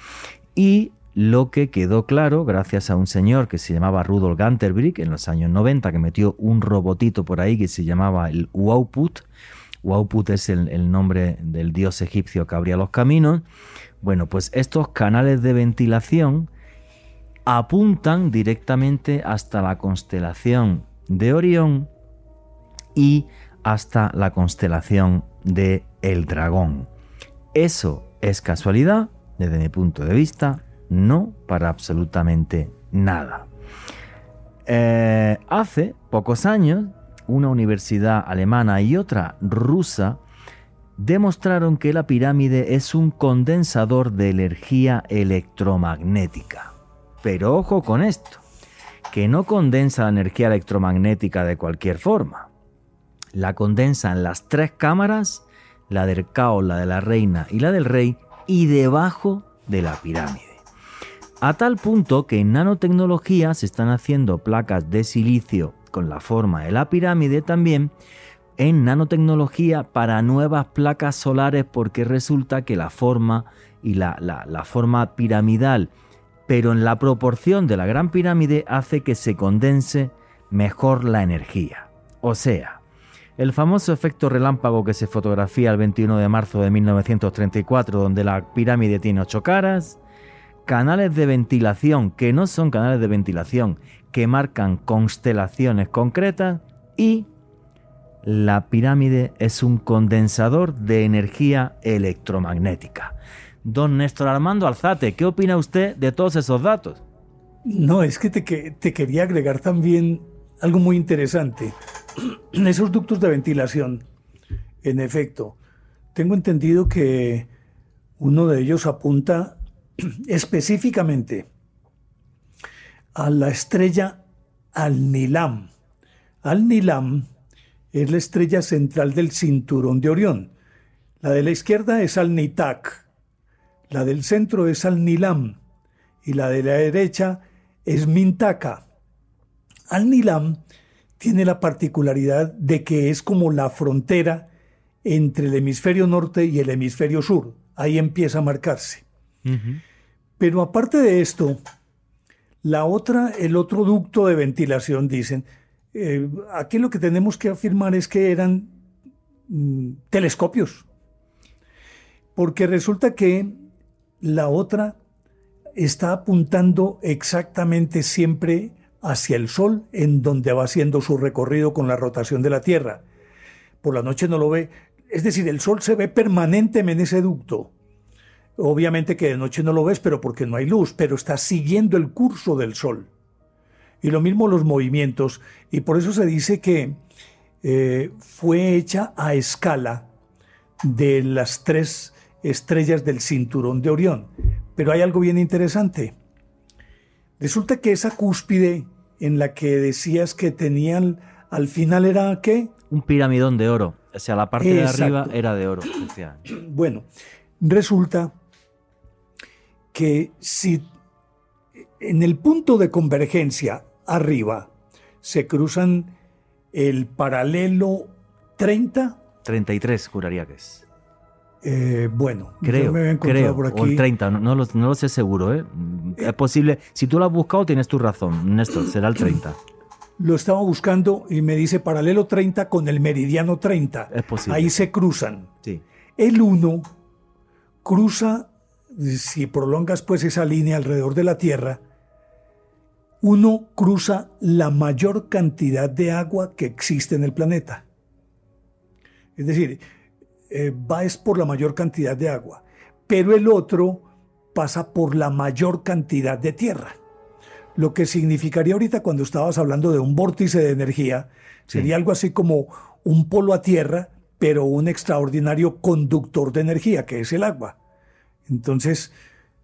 S1: Y lo que quedó claro, gracias a un señor que se llamaba Rudolf Ganterbrick en los años 90, que metió un robotito por ahí que se llamaba el Wauput. Wauput es el nombre del dios egipcio que abría los caminos. Bueno, pues estos canales de ventilación apuntan directamente hasta la constelación de Orión y hasta la constelación de El Dragón. ¿Eso es casualidad? Desde mi punto de vista, no para absolutamente nada. Eh, hace pocos años, una universidad alemana y otra rusa demostraron que la pirámide es un condensador de energía electromagnética. Pero ojo con esto, que no condensa la energía electromagnética de cualquier forma. La condensa en las tres cámaras, la del caos, la de la reina y la del rey, y debajo de la pirámide. A tal punto que en nanotecnología se están haciendo placas de silicio con la forma de la pirámide también, en nanotecnología para nuevas placas solares porque resulta que la forma y la, la, forma piramidal, pero en la proporción de la gran pirámide hace que se condense mejor la energía. O sea, el famoso efecto relámpago que se fotografía el 21 de marzo de 1934, donde la pirámide tiene ocho caras, canales de ventilación que no son canales de ventilación, que marcan constelaciones concretas y la pirámide es un condensador de energía electromagnética. Don Néstor Armando Alzate, ¿qué opina usted de todos esos datos?
S4: No, es que te, te quería agregar también algo muy interesante. Esos ductos de ventilación, en efecto, tengo entendido que uno de ellos apunta específicamente a la estrella Al-Nilam. Al-Nilam es la estrella central del cinturón de Orión. La de la izquierda es Al-Nitak, la del centro es Al-Nilam y la de la derecha es Mintaka. Al-Nilam tiene la particularidad de que es como la frontera entre el hemisferio norte y el hemisferio sur. Ahí empieza a marcarse. Pero aparte de esto, la otra, el otro ducto de ventilación, dicen, eh, aquí lo que tenemos que afirmar es que eran mm, telescopios, porque resulta que la otra está apuntando exactamente siempre hacia el Sol, en donde va haciendo su recorrido con la rotación de la Tierra. Por la noche no lo ve, es decir, el Sol se ve permanentemente en ese ducto. Obviamente que de noche no lo ves, pero porque no hay luz, pero está siguiendo el curso del Sol y lo mismo los movimientos, y por eso se dice que eh, fue hecha a escala de las tres estrellas del cinturón de Orión. Pero hay algo bien interesante. Resulta que esa cúspide en la que decías que tenían, al final era qué?
S1: Un piramidón de oro. O sea, la parte de arriba era de oro.
S4: Bueno, resulta que si en el punto de convergencia arriba se cruzan el paralelo 30.
S1: 33, juraría que es.
S4: Eh, bueno,
S1: creo, me creo, por aquí. o el 30, no, lo, sé seguro. ¿eh? Es posible, si tú lo has buscado tienes tu razón, Néstor, será el 30.
S4: Lo estaba buscando y me dice paralelo 30 con el meridiano 30.
S1: Es posible.
S4: Ahí se cruzan.
S1: Sí.
S4: El 1 cruza, si prolongas pues esa línea alrededor de la Tierra, uno cruza la mayor cantidad de agua que existe en el planeta. Es decir, eh, va es por la mayor cantidad de agua, pero el otro pasa por la mayor cantidad de tierra. Lo que significaría ahorita cuando estabas hablando de un vórtice de energía, sería algo así como un polo a tierra, pero un extraordinario conductor de energía, que es el agua. Entonces,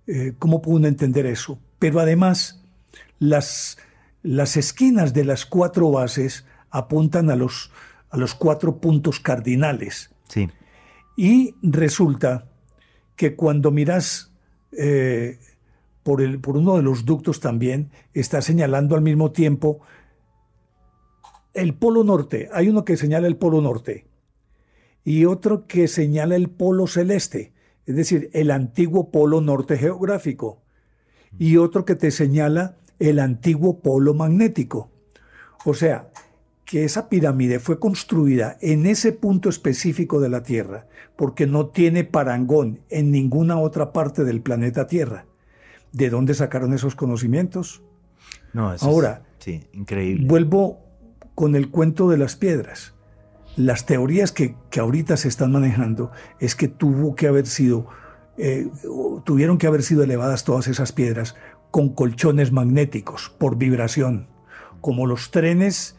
S4: eh, ¿cómo pudo entender eso? Pero además, las, las esquinas de las cuatro bases apuntan a los, a los cuatro puntos cardinales.
S1: Sí.
S4: Y resulta que cuando miras eh, por, uno de los ductos también, está señalando al mismo tiempo el polo norte. Hay uno que señala el polo norte y otro que señala el polo celeste, es decir, el antiguo polo norte geográfico, y otro que te señala el antiguo polo magnético. O sea, que esa pirámide fue construida en ese punto específico de la Tierra, porque no tiene parangón en ninguna otra parte del planeta Tierra. ¿De dónde sacaron esos conocimientos?
S1: No, eso
S4: Ahora,
S1: es- sí, increíble.
S4: vuelvo con el cuento de las piedras. Las teorías que, que ahorita se están manejando es que tuvo que haber sido, eh, tuvieron que haber sido elevadas todas esas piedras con colchones magnéticos por vibración, como los trenes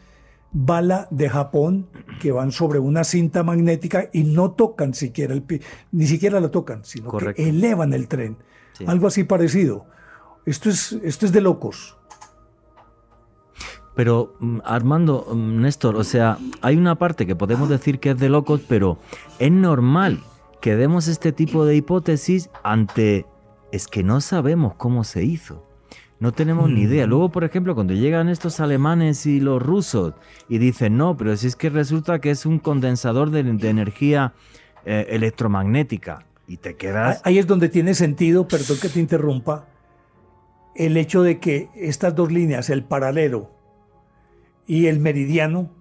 S4: bala de Japón que van sobre una cinta magnética y no tocan siquiera el ni siquiera la tocan, sino
S1: Correcto.
S4: que elevan el tren.
S1: Sí.
S4: Algo así parecido. Esto es, esto es de locos.
S1: Pero mm, Armando, mm, Néstor, o sea, hay una parte que podemos decir que es de locos, pero es normal que demos este tipo de hipótesis ante... Es que no sabemos cómo se hizo. No tenemos ni idea.
S4: Mm.
S1: Luego, por ejemplo, cuando llegan estos alemanes y los rusos y dicen, no, pero si es que resulta que es un condensador de, de energía eh, electromagnética. Y te quedas...
S4: Ahí es donde tiene sentido, perdón que te interrumpa, el hecho de que estas dos líneas, el paralelo y el meridiano,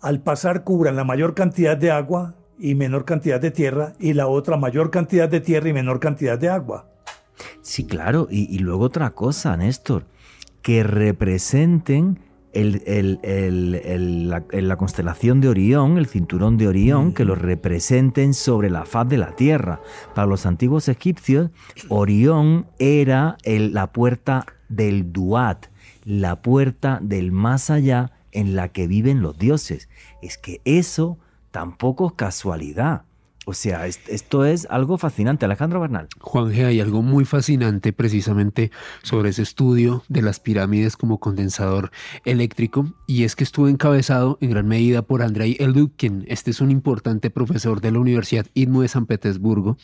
S4: al pasar cubran la mayor cantidad de agua y menor cantidad de tierra, y la otra mayor cantidad de tierra y menor cantidad de agua.
S1: Sí, claro. Y, y luego otra cosa, Néstor, que representen el- el- el- el- la, la constelación de Orión, el cinturón de Orión, que lo representen sobre la faz de la Tierra. Para los antiguos egipcios, Orión era el- la puerta del Duat, la puerta del más allá en la que viven los dioses. Es que eso tampoco es casualidad. O sea, es- esto es algo fascinante. Alejandro Bernal.
S3: Juan hay algo muy fascinante precisamente sobre ese estudio de las pirámides como condensador eléctrico y es que estuvo encabezado en gran medida por Andrei Eldukin. Este es un importante profesor de la Universidad ITMO de San Petersburgo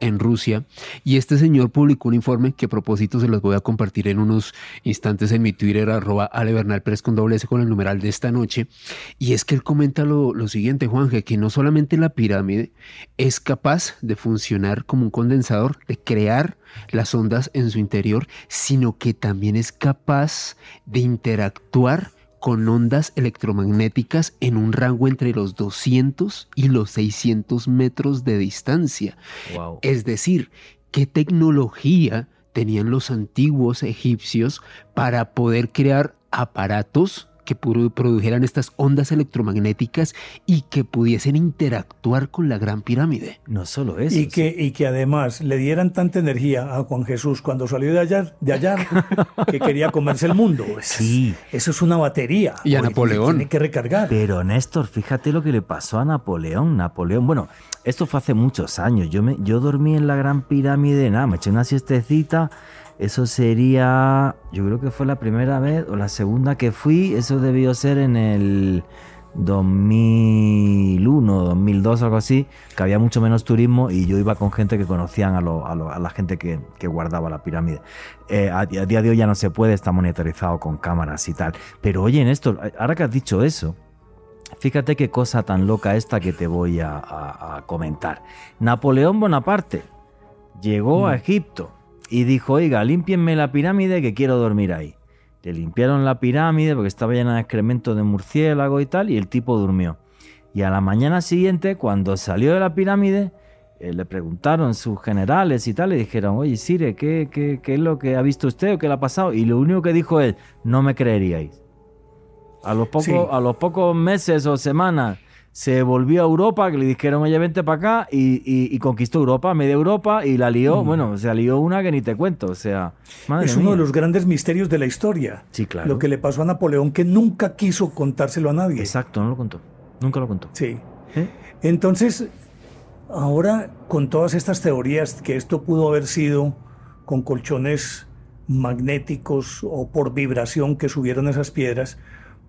S3: en Rusia y este señor publicó un informe que a propósito se los voy a compartir en unos instantes en mi Twitter arroba alebernalpres con doble S con el numeral de esta noche y es que él comenta lo, lo siguiente Juan que no solamente la pirámide es capaz de funcionar como un condensador, de crear las ondas en su interior, sino que también es capaz de interactuar con ondas electromagnéticas en un rango entre los 200 y los 600 metros de distancia.
S1: Wow.
S3: Es decir, ¿qué tecnología tenían los antiguos egipcios para poder crear aparatos que produ- produjeran estas ondas electromagnéticas y que pudiesen interactuar con la Gran Pirámide?
S1: No solo eso.
S4: Y que, y que además le dieran tanta energía a Juan Jesús cuando salió de allá, de allá que quería comerse el mundo. Eso,
S1: Sí.
S4: es, eso es una batería.
S3: Y a Napoleón.
S4: Tiene que recargar.
S1: Pero Néstor, fíjate lo que le pasó a Napoleón. Napoleón, bueno, esto fue hace muchos años. Yo, me, yo dormí en la Gran Pirámide, nada, me eché una siestecita. Eso sería, yo creo que fue la primera vez o la segunda que fui. Eso debió ser en el 2001, 2002, algo así, que había mucho menos turismo y yo iba con gente que conocían a, lo- a lo- a la gente que, que guardaba la pirámide. Eh, a, a día de hoy ya no se puede, está monitorizado con cámaras y tal. Pero oye, Néstor, ahora que has dicho eso, fíjate qué cosa tan loca esta que te voy a, comentar. Napoleón Bonaparte llegó a Egipto y dijo, oiga, límpienme la pirámide que quiero dormir ahí. Le limpiaron la pirámide porque estaba llena de excremento de murciélago y tal, y el tipo durmió. Y a la mañana siguiente, cuando salió de la pirámide, eh, le preguntaron sus generales y tal, y dijeron, oye, Sire, ¿qué, qué, qué es lo que ha visto usted o qué le ha pasado? Y lo único que dijo es, no me creeríais. A los, pocos,
S4: Sí.
S1: a los pocos meses o semanas se volvió a Europa, que le dijeron, oye, vente para acá, y, y- y conquistó Europa, media Europa, y la lió, bueno, se lió una que ni te cuento, o sea, madre
S4: es uno de los grandes misterios de la historia.
S1: Sí, claro.
S4: Lo que le pasó a Napoleón, que nunca quiso contárselo a nadie.
S1: Exacto, no lo contó, nunca lo contó.
S4: Sí.
S1: ¿Eh?
S4: Entonces, ahora con todas estas teorías que esto pudo haber sido con colchones magnéticos o por vibración que subieron esas piedras,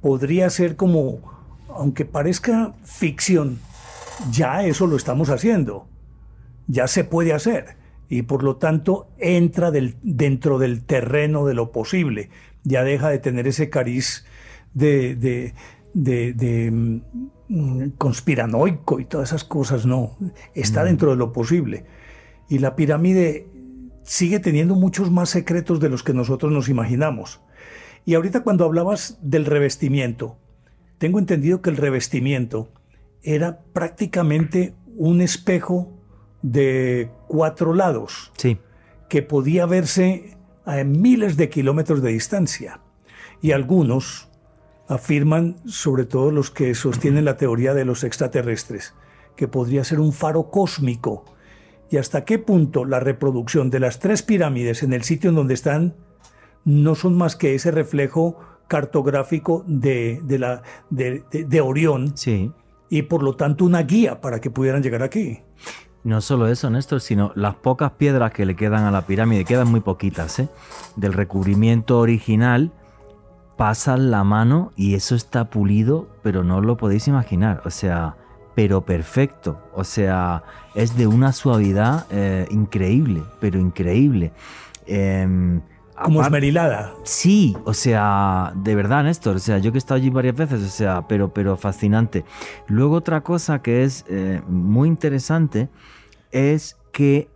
S4: podría ser como, aunque parezca ficción, ya eso lo estamos haciendo, ya se puede hacer y por lo tanto entra del- dentro del terreno de lo posible, ya deja de tener ese cariz de, de, de- de, mm, conspiranoico y todas esas cosas, no, está dentro de lo posible. Y la pirámide sigue teniendo muchos más secretos de los que nosotros nos imaginamos. Y ahorita cuando hablabas del revestimiento, tengo entendido que el revestimiento era prácticamente un espejo de cuatro lados.
S1: Sí.
S4: Que podía verse a miles de kilómetros de distancia. Y algunos afirman, sobre todo los que sostienen la teoría de los extraterrestres, que podría ser un faro cósmico. Y hasta qué punto la reproducción de las tres pirámides en el sitio en donde están no son más que ese reflejo cartográfico de, la, de, de Orión.
S1: Sí.
S4: Y por lo tanto una guía para que pudieran llegar aquí.
S1: No solo eso, Néstor, sino las pocas piedras que le quedan a la pirámide, quedan muy poquitas, ¿eh? del recubrimiento original, pasan la mano y eso está pulido, pero no lo podéis imaginar, o sea, pero perfecto, o sea, es de una suavidad eh, increíble, pero increíble.
S4: Em, Como esmerilada.
S1: Sí, o sea, de verdad, Néstor, o sea, yo que he estado allí varias veces, o sea, pero, pero fascinante. Luego otra cosa que es eh, muy interesante es que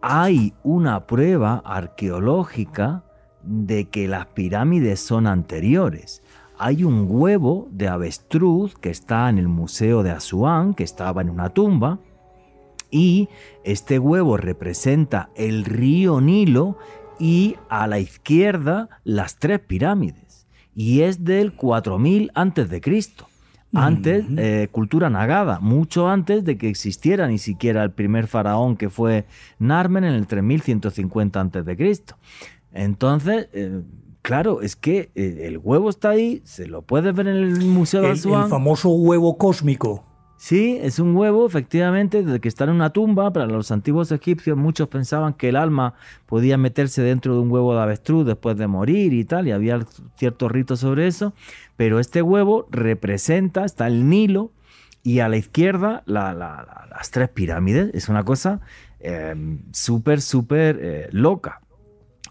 S1: hay una prueba arqueológica de que las pirámides son anteriores. Hay un huevo de avestruz que está en el Museo de Asuán, que estaba en una tumba, y este huevo representa el río Nilo y a la izquierda las tres pirámides. Y es del 4000 antes de Cristo. Antes, eh, cultura nagada, mucho antes de que existiera ni siquiera el primer faraón que fue Narmen en el 3150 antes de Cristo. Entonces, eh, claro, es que eh, el huevo está ahí, se lo puedes ver en el Museo de Asuán.
S4: El famoso huevo cósmico.
S1: Sí, es un huevo, efectivamente, desde que está en una tumba. Para los antiguos egipcios, muchos pensaban que el alma podía meterse dentro de un huevo de avestruz después de morir y tal, y había ciertos ritos sobre eso. Pero este huevo representa, está el Nilo, y a la izquierda las tres pirámides. Es una cosa em, súper, súper eh, loca.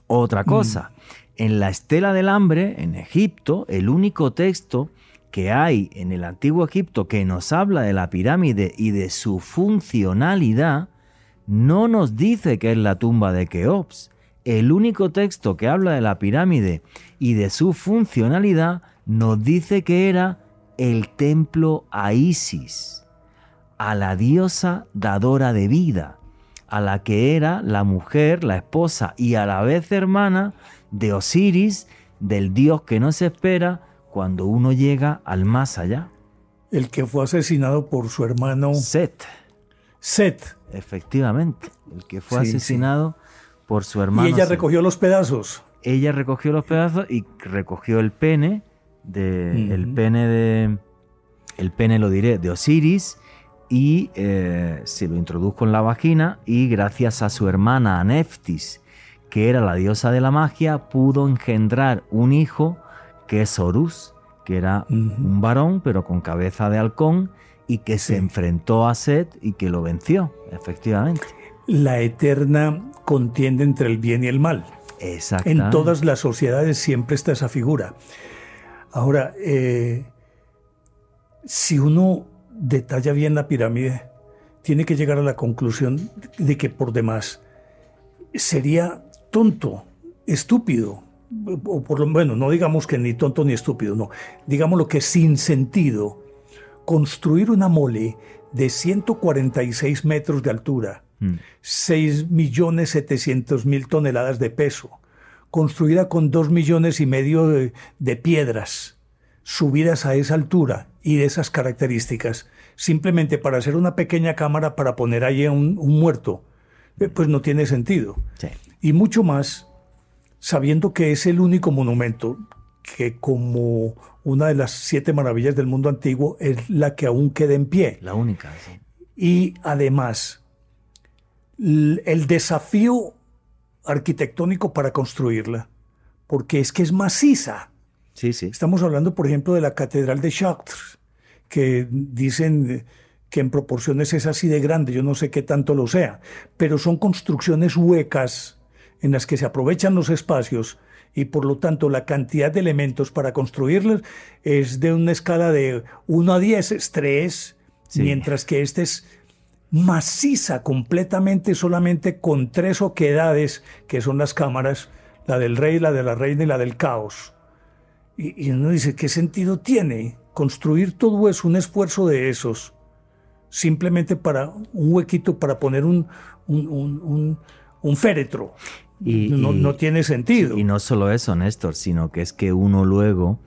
S1: Otra cosa, mm. en la estela del hambre, en Egipto, el único texto que hay en el antiguo Egipto que nos habla de la pirámide y de su funcionalidad, no nos dice que es la tumba de Keops. El único texto que habla de la pirámide y de su funcionalidad nos dice que era el templo a Isis, a la diosa dadora de vida, a la que era la mujer, la esposa y a la vez hermana de Osiris, del dios que no se espera, cuando uno llega al más allá.
S4: El que fue asesinado por su hermano
S1: Set.
S4: Set.
S1: Efectivamente, el que fue asesinado por su hermano.
S4: Y ella recogió los pedazos.
S1: Ella recogió los pedazos y recogió el pene de el pene de el pene lo diré de Osiris y eh, se lo introdujo en la vagina y gracias a su hermana Aneftis, que era la diosa de la magia, pudo engendrar un hijo que es Horus, que era un varón pero con cabeza de halcón y que se enfrentó a Set y que lo venció, efectivamente.
S4: La eterna contienda entre el bien y el mal.
S1: Exactamente.
S4: En todas las sociedades siempre está esa figura. Ahora, eh, si uno detalla bien la pirámide, tiene que llegar a la conclusión de que por demás sería tonto, estúpido, o por lo bueno, no digamos que ni tonto ni estúpido, no, digamos lo que sin sentido, construir una mole de 146 metros de altura, 6.700.000 mm. toneladas de peso, construida con 2 millones y medio de, piedras, subidas a esa altura y de esas características, simplemente para hacer una pequeña cámara para poner ahí un, un muerto, eh, pues no tiene sentido. Y mucho más sabiendo que es el único monumento que como una de las siete maravillas del mundo antiguo es la que aún queda en pie.
S1: La única.
S4: Y además, el desafío arquitectónico para construirla, porque es que es maciza.
S1: Sí, sí.
S4: Estamos hablando, por ejemplo, de la Catedral de Chartres, que dicen que en proporciones es así de grande, yo no sé qué tanto lo sea, pero son construcciones huecas en las que se aprovechan los espacios y por lo tanto la cantidad de elementos para construirlos es de una escala de 1 a 10, es 3, mientras que este es maciza completamente solamente con tres oquedades, que son las cámaras, la del rey, la de la reina y la del caos. Y, uno dice, ¿qué sentido tiene construir todo eso, un esfuerzo de esos, simplemente para un huequito para poner un, un, un, féretro? Y, no, no, tiene sentido.
S1: Y no solo eso, Néstor, sino que es que uno luego,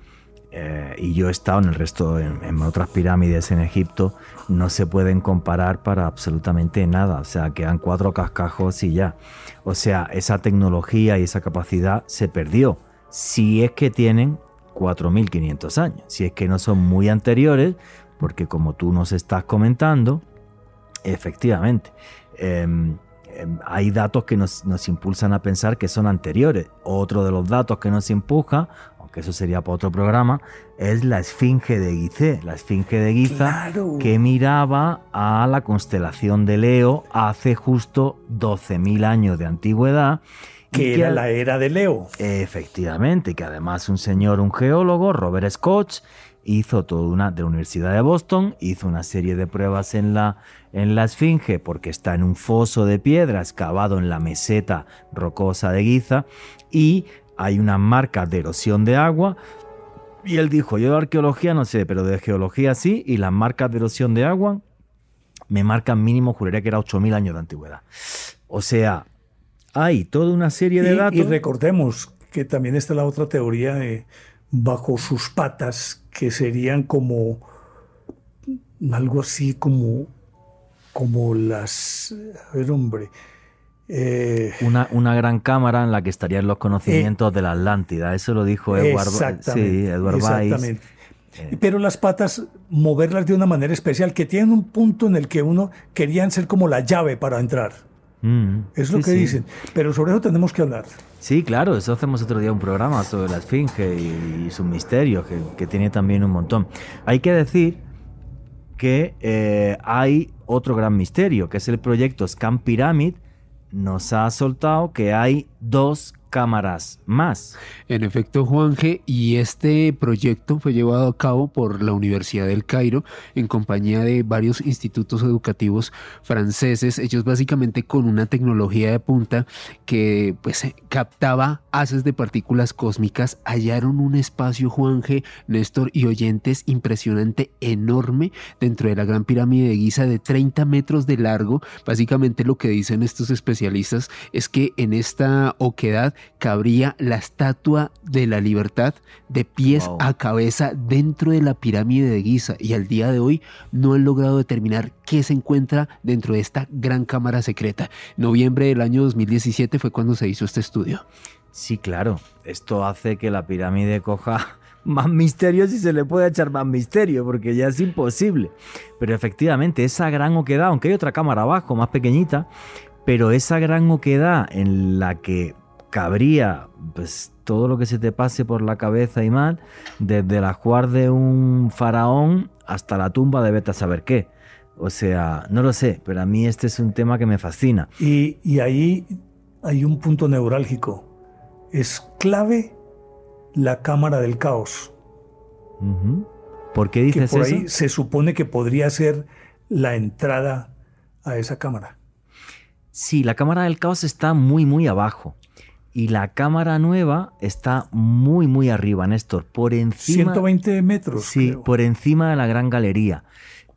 S1: eh, y yo he estado en el resto, en, en, otras pirámides en Egipto, no se pueden comparar para absolutamente nada. O sea, quedan cuatro cascajos y ya. O sea, esa tecnología y esa capacidad se perdió. Si es que tienen 4.500 años. Si es que no son muy anteriores, porque como tú nos estás comentando, efectivamente, em, hay datos que nos, impulsan a pensar que son anteriores. Otro de los datos que nos empuja, aunque eso sería para otro programa, es la Esfinge de Gizeh, la Esfinge de Giza que miraba a la constelación de Leo hace justo 12.000 años de antigüedad
S4: que era la era de Leo.
S1: Efectivamente, que además un señor, un geólogo, Robert Scott, hizo toda una de la Universidad de Boston, hizo una serie de pruebas en la, en la Esfinge porque está en un foso de piedra excavado en la meseta rocosa de Giza y hay una marca de erosión de agua. Y él dijo, yo de arqueología no sé, pero de geología sí, y las marcas de erosión de agua me marcan mínimo, juraría que era 8.000 años de antigüedad. O sea, hay toda una serie de datos.
S4: Y recordemos que también está la otra teoría de bajo sus patas, que serían como algo así como, como las. A ver, hombre.
S1: Eh, una, una, gran cámara en la que estarían los conocimientos de la Atlántida. Eso lo dijo Edward,
S4: sí, Edward exactamente. Eh. Pero las patas, moverlas de una manera especial, que tienen un punto en el que uno querían ser como la llave para entrar. Mm, es lo que dicen. Pero sobre eso tenemos que hablar.
S1: Sí, claro, eso hacemos otro día un programa sobre la Esfinge y, sus misterios, que, tiene también un montón. Hay que decir que eh, hay otro gran misterio, que es el proyecto Scan Pyramid. Nos ha soltado que hay dos cámaras más.
S3: En efecto, Juan G. Y este proyecto fue llevado a cabo por la Universidad del Cairo en compañía de varios institutos educativos franceses. Ellos básicamente con una tecnología de punta que pues captaba haces de partículas cósmicas hallaron un espacio, Juan G., Néstor y oyentes, impresionante, enorme dentro de la Gran Pirámide de Giza de 30 metros de largo. Básicamente lo que dicen estos especialistas es que en esta oquedad cabría la estatua de la libertad de pies a cabeza dentro de la pirámide de Giza y al día de hoy no han logrado determinar qué se encuentra dentro de esta gran cámara secreta. Noviembre del año 2017 fue cuando se hizo este estudio.
S1: Sí, claro, esto hace que la pirámide coja más misterio si se le puede echar más misterio, porque ya es imposible. Pero efectivamente, esa gran oquedad, aunque hay otra cámara abajo, más pequeñita, pero esa gran oquedad en la que cabría pues todo lo que se te pase por la cabeza y mal, desde la juar de un faraón hasta la tumba de vete a saber qué. O sea, no lo sé, pero a mí este es un tema que me fascina.
S4: Y, ahí hay un punto neurálgico. Es clave la cámara del caos.
S1: ¿Por qué dices
S4: que por
S1: ahí
S4: se supone que podría ser la entrada a esa cámara.
S1: Sí, la cámara del caos está muy, muy abajo. Y la cámara nueva está muy, muy arriba, Néstor, por encima...
S4: 120 metros.
S1: Sí, por encima de la gran galería.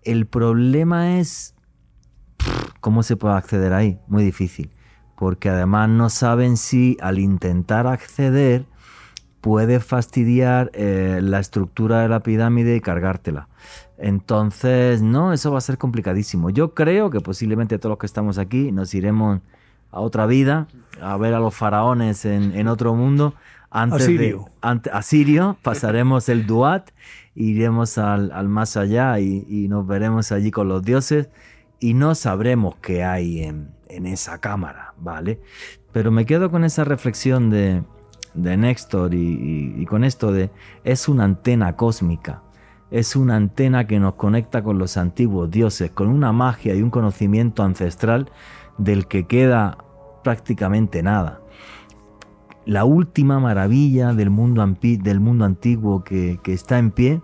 S1: El problema es... ¿Cómo se puede acceder ahí? Muy difícil. Porque además no saben si al intentar acceder puede fastidiar eh, la estructura de la pirámide y cargártela. Entonces, no, eso va a ser complicadísimo. Yo creo que posiblemente todos los que estamos aquí nos iremos a otra vida, a ver a los faraones en, otro mundo. Antes
S4: Sirio.
S1: De, a Sirio pasaremos el Duat, iremos al, más allá y, nos veremos allí con los dioses y no sabremos qué hay en, esa cámara, ¿vale? Pero me quedo con esa reflexión de, de Néstor y, y, con esto de es una antena cósmica, es una antena que nos conecta con los antiguos dioses, con una magia y un conocimiento ancestral del que queda prácticamente nada. La última maravilla del mundo, del mundo antiguo que, está en pie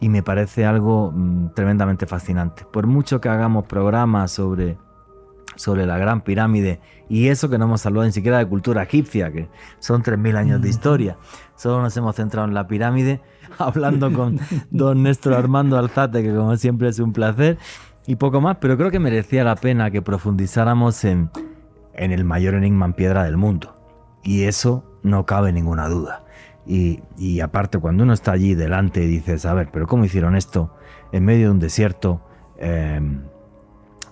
S1: y me parece algo mm, tremendamente fascinante. Por mucho que hagamos programas sobre sobre la Gran Pirámide y eso que no hemos hablado ni siquiera de cultura egipcia, que son 3.000 años de historia. Solo nos hemos centrado en la pirámide, hablando con don Néstor Armando Alzate, que como siempre es un placer, y poco más, pero creo que merecía la pena que profundizáramos en, en el mayor enigma en piedra del mundo. Y eso no cabe ninguna duda. Y, y, aparte, cuando uno está allí delante y dices, a ver, pero ¿cómo hicieron esto en medio de un desierto? Eh,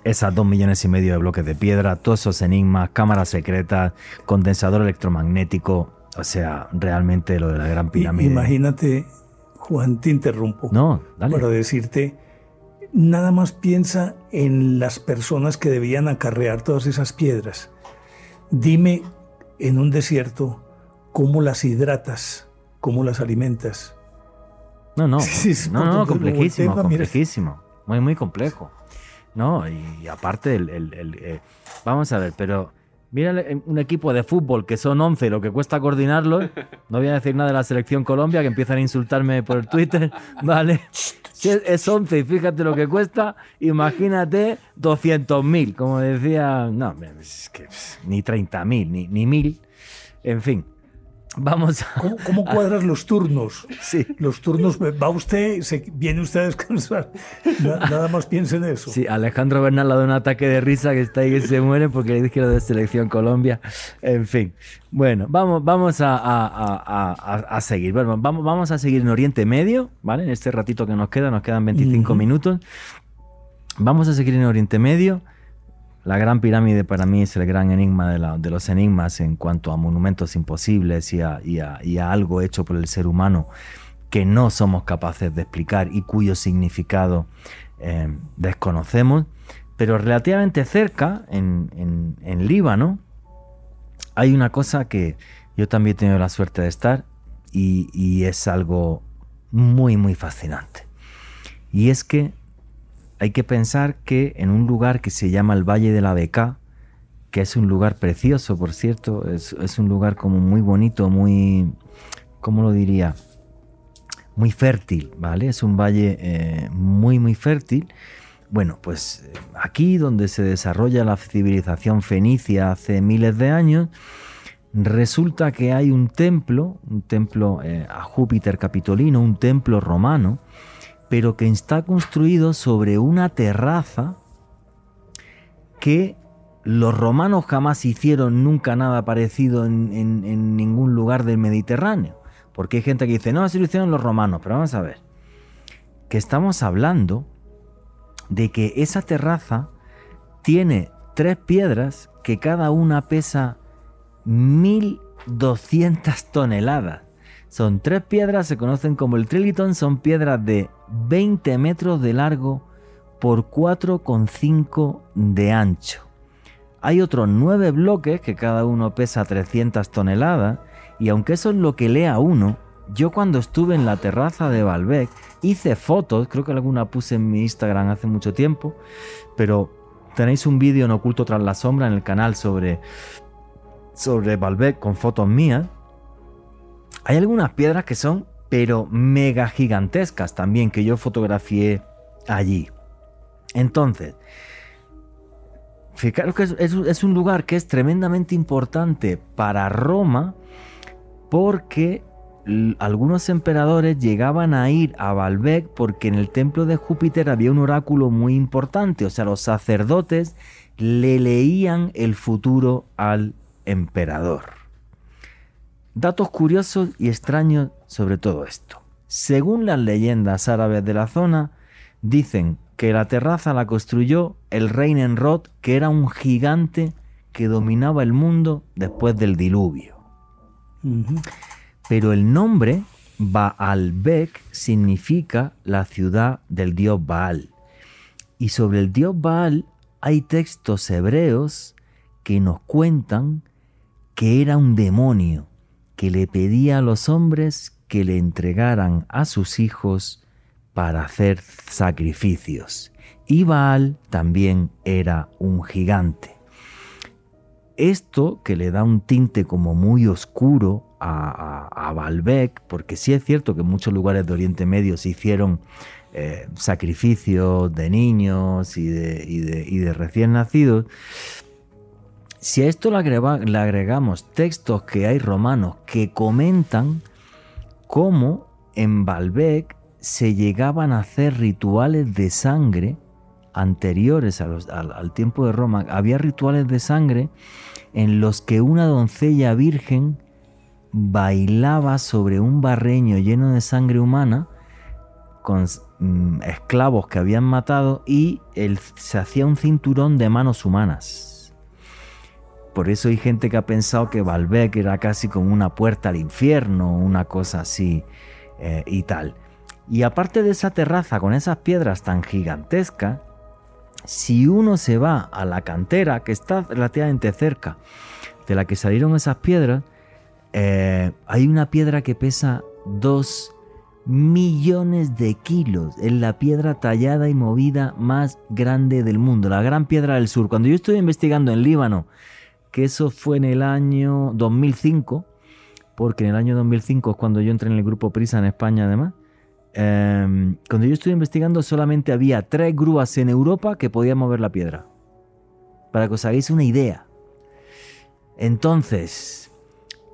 S1: esas dos millones y medio de bloques de piedra, todos esos enigmas, cámaras secretas, condensador electromagnético, o sea, realmente lo de la Gran Pirámide.
S4: Imagínate, Juan, te interrumpo.
S1: No, dale.
S4: Para decirte, nada más piensa en las personas que debían acarrear todas esas piedras. Dime en un desierto cómo las hidratas, cómo las alimentas.
S1: No, no, no, no, complejísimo, complejísimo, muy, muy complejo. ¿no? Y, aparte, el, eh, vamos a ver, pero mira un equipo de fútbol que son 11, lo que cuesta coordinarlo. No voy a decir nada de la selección Colombia, que empiezan a insultarme por el Twitter, ¿vale? Si es 11 y fíjate lo que cuesta, imagínate 200.000, como decía, no, es que ni 30.000, ni, ni 1.000, en fin. Vamos
S4: a... ¿Cómo, cuadras los turnos?
S1: Sí.
S4: Los turnos, va usted, se, viene usted a descansar. Nada más piense en eso.
S1: Sí, Alejandro Bernal le da un ataque de risa que está ahí que se muere porque le dije lo de Selección Colombia. En fin. Bueno, vamos, vamos a, a, seguir. Bueno, vamos, vamos a seguir en Oriente Medio, ¿vale? En este ratito que nos queda, nos quedan 25 minutos. Vamos a seguir en Oriente Medio. La Gran Pirámide para mí es el gran enigma de, los enigmas en cuanto a monumentos imposibles y a, algo hecho por el ser humano que no somos capaces de explicar y cuyo significado eh, desconocemos. Pero relativamente cerca, en, Líbano, hay una cosa que yo también he tenido la suerte de estar y es algo muy, muy fascinante. Y es que hay que pensar que en un lugar que se llama el Valle de la Beca, que es un lugar precioso, por cierto, es, un lugar como muy bonito, muy, ¿cómo lo diría? Muy fértil, ¿vale? Es un valle eh, muy, muy fértil. Bueno, pues eh, aquí donde se desarrolla la civilización fenicia hace miles de años, resulta que hay un templo, un templo eh, a Júpiter Capitolino, un templo romano, pero que está construido sobre una terraza que los romanos jamás hicieron nunca nada parecido en, ningún lugar del Mediterráneo. Porque hay gente que dice, no, así lo hicieron los romanos, pero vamos a ver, que estamos hablando de que esa terraza tiene tres piedras que cada una pesa 1200 toneladas. Son tres piedras, se conocen como el Triliton, son piedras de 20 metros de largo por 4,5 de ancho. Hay otros nueve bloques que cada uno pesa 300 toneladas y aunque eso es lo que lea uno, yo cuando estuve en la terraza de Balbec hice fotos, creo que alguna puse en mi Instagram hace mucho tiempo, pero tenéis un vídeo en oculto tras la sombra en el canal sobre sobre Balbec con fotos mías hay algunas piedras que son, pero mega gigantescas también, que yo fotografié allí. Entonces, fijaros que es, un lugar que es tremendamente importante para Roma porque algunos emperadores llegaban a ir a Baalbek porque en el templo de Júpiter había un oráculo muy importante, o sea, los sacerdotes le leían el futuro al emperador. Datos curiosos y extraños sobre todo esto. Según las leyendas árabes de la zona, dicen que la terraza la construyó el rey Nenrod, que era un gigante que dominaba el mundo después del diluvio. Pero el nombre Baalbek significa la ciudad del dios Baal. Y sobre el dios Baal hay textos hebreos que nos cuentan que era un demonio que le pedía a los hombres que le entregaran a sus hijos para hacer sacrificios. Y Baal también era un gigante. Esto que le da un tinte como muy oscuro a, a, Baalbek, porque sí es cierto que en muchos lugares de Oriente Medio se hicieron eh, sacrificios de niños y de, recién nacidos. Si a esto le, agrega- le agregamos textos que hay romanos que comentan cómo en Baalbek se llegaban a hacer rituales de sangre anteriores al, tiempo de Roma. Había rituales de sangre en los que una doncella virgen bailaba sobre un barreño lleno de sangre humana con mm, esclavos que habían matado y se hacía un cinturón de manos humanas. Por eso hay gente que ha pensado que Baalbek era casi como una puerta al infierno, una cosa así eh, y tal. Y aparte de esa terraza con esas piedras tan gigantescas, si uno se va a la cantera, que está relativamente cerca de la que salieron esas piedras, eh, hay una piedra que pesa 2 millones de kilos. Es la piedra tallada y movida más grande del mundo, la gran piedra del sur. Cuando yo estuve investigando en Líbano, que eso fue en el año 2005, porque en el año 2005 es cuando yo entré en el grupo Prisa en España además, eh, cuando yo estuve investigando solamente había tres grúas en Europa que podían mover la piedra. Para que os hagáis una idea. Entonces,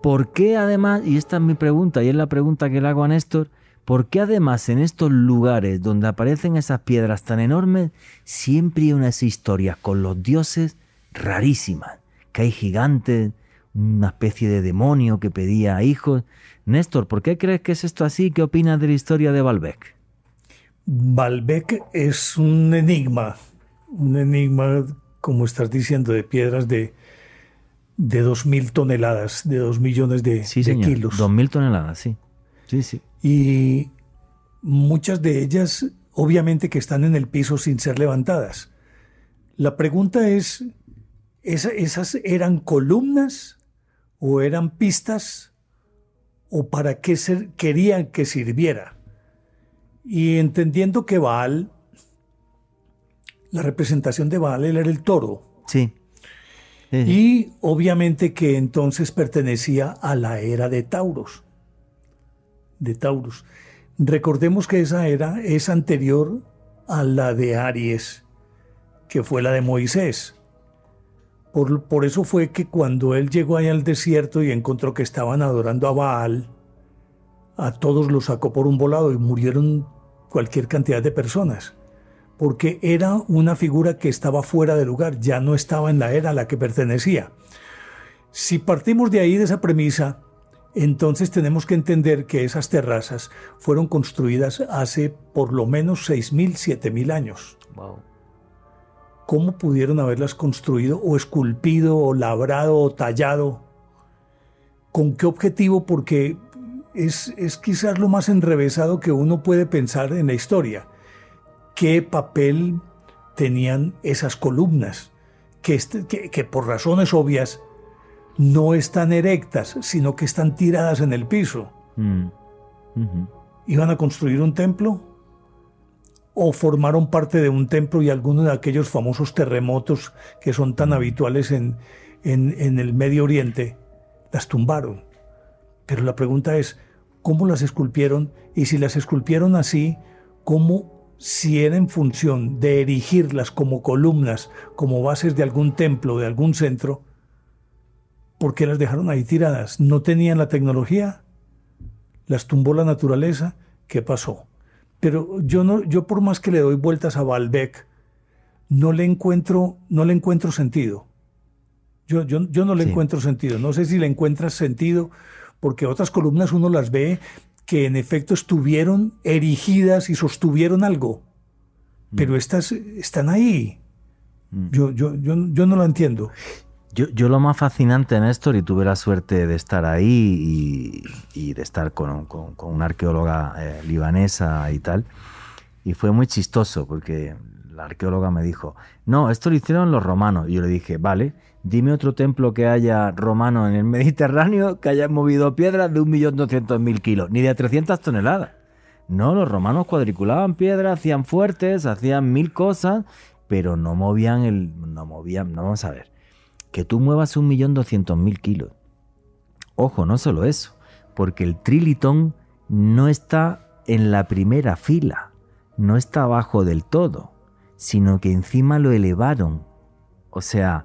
S1: ¿por qué además, y esta es mi pregunta, y es la pregunta que le hago a Néstor, ¿por qué además en estos lugares donde aparecen esas piedras tan enormes, siempre hay unas historias con los dioses rarísimas? Que hay gigantes, una especie de demonio que pedía hijos. Néstor, ¿por qué crees que es esto así? ¿Qué opinas de la historia de Baalbek?
S4: Baalbek es un enigma, un enigma, como estás diciendo, de piedras de, de 2.000 toneladas, de 2 millones de,
S1: Sí,
S4: de
S1: señor.
S4: kilos.
S1: 2.000 toneladas, sí. Sí, sí.
S4: Y muchas de ellas, obviamente, que están en el piso sin ser levantadas. La pregunta es, ¿esa- ¿esas eran columnas o eran pistas o para qué ser- querían que sirviera? Y entendiendo que Baal, la representación de Baal él era el toro,
S1: Sí. Sí, sí.
S4: y obviamente que entonces pertenecía a la era de Tauros. De Tauros. Recordemos que esa era es anterior a la de Aries, que fue la de Moisés. Por, eso fue que cuando él llegó allá al desierto y encontró que estaban adorando a Baal, a todos los sacó por un volado y murieron cualquier cantidad de personas porque era una figura que estaba fuera de lugar, ya no estaba en la era a la que pertenecía. Si partimos de ahí, de esa premisa, entonces tenemos que entender que esas terrazas fueron construidas hace por lo menos 6.000, 7.000 años.
S1: Wow.
S4: ¿Cómo pudieron haberlas construido o esculpido o labrado o tallado? ¿Con qué objetivo? Porque es, es quizás lo más enrevesado que uno puede pensar en la historia qué papel tenían esas columnas, que, este- que- que por razones obvias no están erectas, sino que están tiradas en el piso.
S1: Mm.
S4: ¿Iban a construir un templo? ¿O formaron parte de un templo y alguno de aquellos famosos terremotos que son tan habituales en, en- en el Medio Oriente las tumbaron? Pero la pregunta es, ¿cómo las esculpieron? Y si las esculpieron así, ¿cómo si era en función de erigirlas como columnas, como bases de algún templo, de algún centro? ¿Por qué las dejaron ahí tiradas? ¿No tenían la tecnología? las tumbó la naturaleza, ¿qué pasó? Pero yo no, yo por más que le doy vueltas a Baalbek, no le encuentro, no le encuentro sentido. Yo, yo, yo no le
S1: Sí.
S4: encuentro sentido. No sé si le encuentras sentido, porque otras columnas uno las ve que en efecto estuvieron erigidas y sostuvieron algo. Pero estas están ahí. Yo, yo, yo, yo no lo entiendo.
S1: Yo, yo lo más fascinante, Néstor, y tuve la suerte de estar ahí y, de estar con, con- con una arqueóloga eh, libanesa y tal, y fue muy chistoso porque la arqueóloga me dijo, no, esto lo hicieron los romanos. Y yo le dije, vale, dime otro templo que haya romano en el Mediterráneo que haya movido piedras de 1.200.000 kilos, ni de 300 toneladas. No, los romanos cuadriculaban piedras, hacían fuertes, hacían mil cosas, pero no movían el... No movían, no vamos a ver que tú muevas un millón doscientos mil kilos. Ojo, no solo eso, porque el trilitón no está en la primera fila. no está abajo del todo, sino que encima lo elevaron. O sea,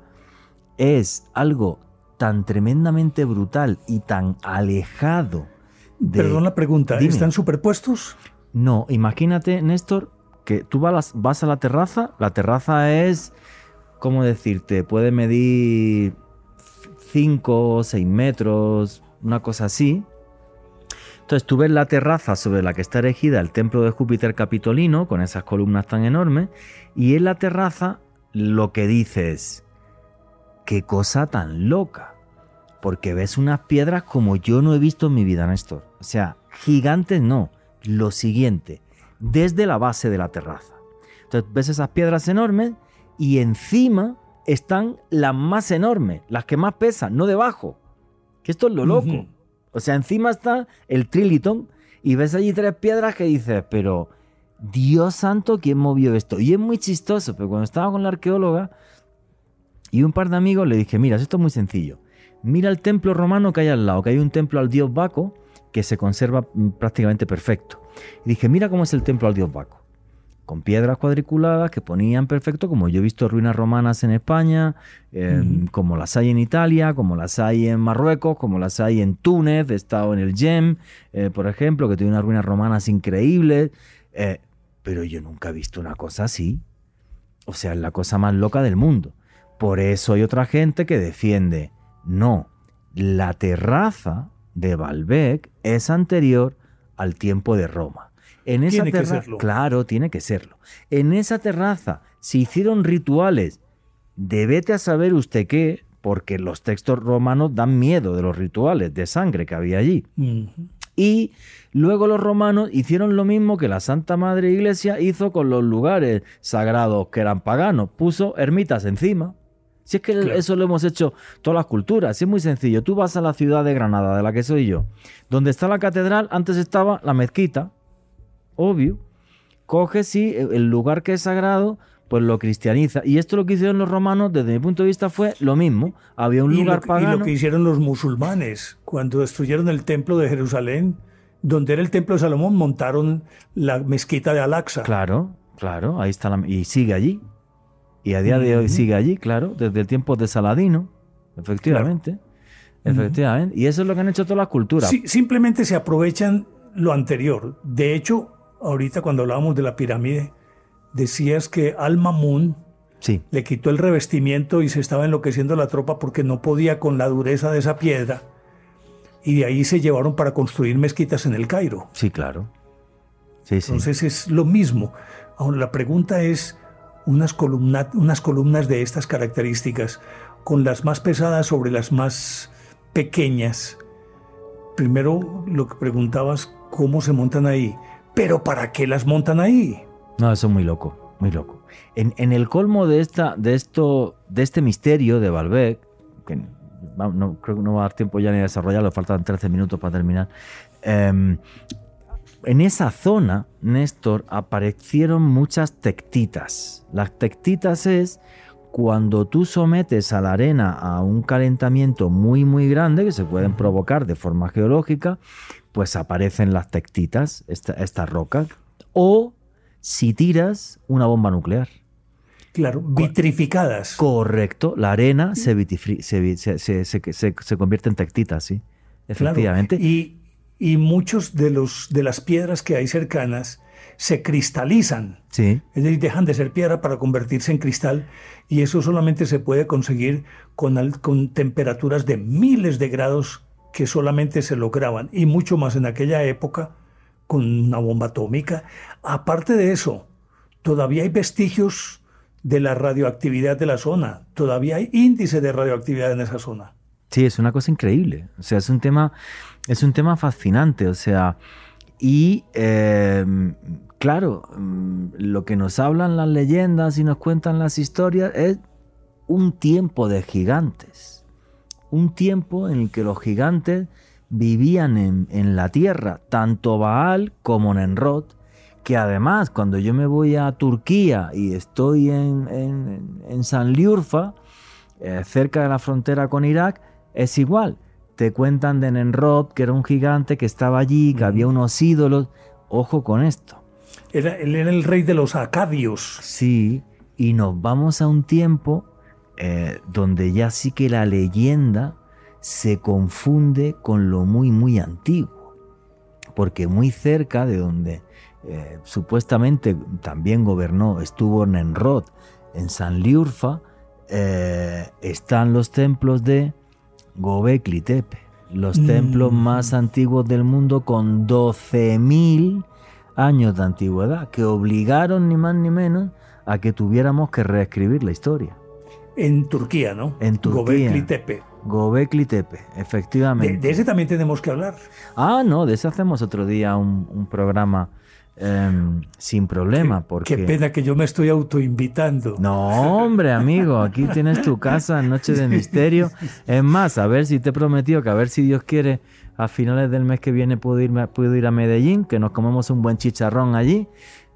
S1: es algo tan tremendamente brutal y tan alejado. De...
S4: Perdón la pregunta, ¿están superpuestos?
S1: No, imagínate, Néstor, que tú vas, vas a la terraza, la terraza es, ¿cómo decirte? Puede medir 5 o 6 metros, una cosa así. Entonces tú ves la terraza sobre la que está erigida el templo de Júpiter Capitolino, con esas columnas tan enormes, y en la terraza lo que dices, qué cosa tan loca, porque ves unas piedras como yo no he visto en mi vida, Néstor. O sea, gigantes no, lo siguiente, desde la base de la terraza. Entonces ves esas piedras enormes y encima están las más enormes, las que más pesan, no debajo. Que esto es lo loco. O sea, encima está el Trilitón y ves allí tres piedras que dices, pero Dios santo, ¿quién movió esto? Y es muy chistoso, pero cuando estaba con la arqueóloga y un par de amigos le dije, mira, esto es muy sencillo. Mira el templo romano que hay al lado, que hay un templo al dios Baco que se conserva mm, prácticamente perfecto. Y dije, mira cómo es el templo al dios Baco con piedras cuadriculadas que ponían perfecto, como yo he visto ruinas romanas en España, como las hay en Italia, como las hay en Marruecos, como las hay en Túnez, he estado en el Yem, eh, por ejemplo, que tiene unas ruinas romanas increíbles, eh, pero yo nunca he visto una cosa así. O sea, es la cosa más loca del mundo. Por eso hay otra gente que defiende, no, la terraza de Baalbek es anterior al tiempo de Roma. En esa
S4: tiene terraza, que
S1: claro, tiene que serlo. En esa terraza se hicieron rituales de a saber usted qué, porque los textos romanos dan miedo de los rituales de sangre que había allí. Y luego los romanos hicieron lo mismo que la Santa Madre Iglesia hizo con los lugares sagrados que eran paganos, puso ermitas encima. Si es que eso lo hemos hecho todas las culturas, si es muy sencillo. Tú vas a la ciudad de Granada, de la que soy yo, donde está la catedral, antes estaba la mezquita, obvio, coge sí el lugar que es sagrado, pues lo cristianiza. Y esto lo que hicieron los romanos, desde mi punto de vista, fue lo mismo. Había un lugar pagano.
S4: Y lo que hicieron los musulmanes, cuando destruyeron el templo de Jerusalén, donde era el templo de Salomón, montaron la mezquita de Al-Aqsa.
S1: Claro, claro, ahí está la, y sigue allí. Y a día de hoy sigue allí, claro, desde el tiempo de Saladino, efectivamente. Efectivamente. Y eso es lo que han hecho todas las culturas.
S4: Sí, simplemente se aprovechan lo anterior. De hecho, ahorita cuando hablábamos de la pirámide, decías que Al-Mamun
S1: sí.
S4: le quitó el revestimiento y se estaba enloqueciendo la tropa porque no podía con la dureza de esa piedra. Y de ahí se llevaron para construir mezquitas en el Cairo.
S1: Sí, claro.
S4: Entonces es lo mismo. Ahora la pregunta es, unas, unas columnas de estas características, con las más pesadas sobre las más pequeñas. Primero lo que preguntabas, ¿cómo se montan ahí? Pero ¿para qué las montan ahí?
S1: No, eso es muy loco, muy loco. En, el colmo de, esta, de, esto, de este misterio de Balbec, que no, creo que no va a dar tiempo ya ni a desarrollarlo, faltan 13 minutos para terminar. Em, en esa zona, Néstor, aparecieron muchas tectitas. Las tectitas es cuando tú sometes a la arena a un calentamiento muy muy grande que se pueden provocar de forma geológica, pues aparecen las tectitas, estas rocas, o si tiras una bomba nuclear.
S4: Claro, vitrificadas.
S1: Correcto, la arena se, se, convierte en tectitas, sí, efectivamente.
S4: Y, y muchos de, los, de las piedras que hay cercanas se cristalizan.
S1: Sí.
S4: Es decir, dejan de ser piedra para convertirse en cristal y eso solamente se puede conseguir con, con temperaturas de miles de grados que solamente se lograban, y mucho más en aquella época, con una bomba atómica. Aparte de eso, todavía hay vestigios de la radioactividad de la zona, todavía hay índice de radioactividad en esa zona.
S1: Sí, es una cosa increíble. O sea, es un tema, es un tema fascinante. O sea, y em, claro, mm, lo que nos hablan las leyendas y nos cuentan las historias es un tiempo de gigantes un tiempo en el que los gigantes vivían en, la tierra, tanto Baal como Nenrod, que además cuando yo me voy a Turquía y estoy en, en, San Liurfa, eh, cerca de la frontera con Irak, es igual. Te cuentan de Nenrod, que era un gigante que estaba allí, que había unos ídolos. Ojo con esto.
S4: Era, él era el rey de los acadios.
S1: Sí, y nos vamos a un tiempo eh, donde ya sí que la leyenda se confunde con lo muy, muy antiguo. Porque muy cerca de donde eh, supuestamente también gobernó, estuvo Nenrod en San Liurfa, eh, están los templos de Gobekli Tepe, los
S4: Mm.
S1: templos más antiguos del mundo con 12.000 años de antigüedad, que obligaron ni más ni menos a que tuviéramos que reescribir la historia.
S4: En Turquía, ¿no?
S1: En Turquía.
S4: Gobekli Tepe.
S1: Gobekli Tepe, efectivamente.
S4: de ese también tenemos que hablar.
S1: Ah, no, de ese hacemos otro día un, un programa em, sin problema, porque...
S4: Qué pena que yo me estoy autoinvitando.
S1: No, hombre, amigo, aquí tienes tu casa Noche de Misterio. Es más, a ver si te he prometido que a ver si Dios quiere, a finales del mes que viene puedo, irme, puedo ir a Medellín, que nos comemos un buen chicharrón allí.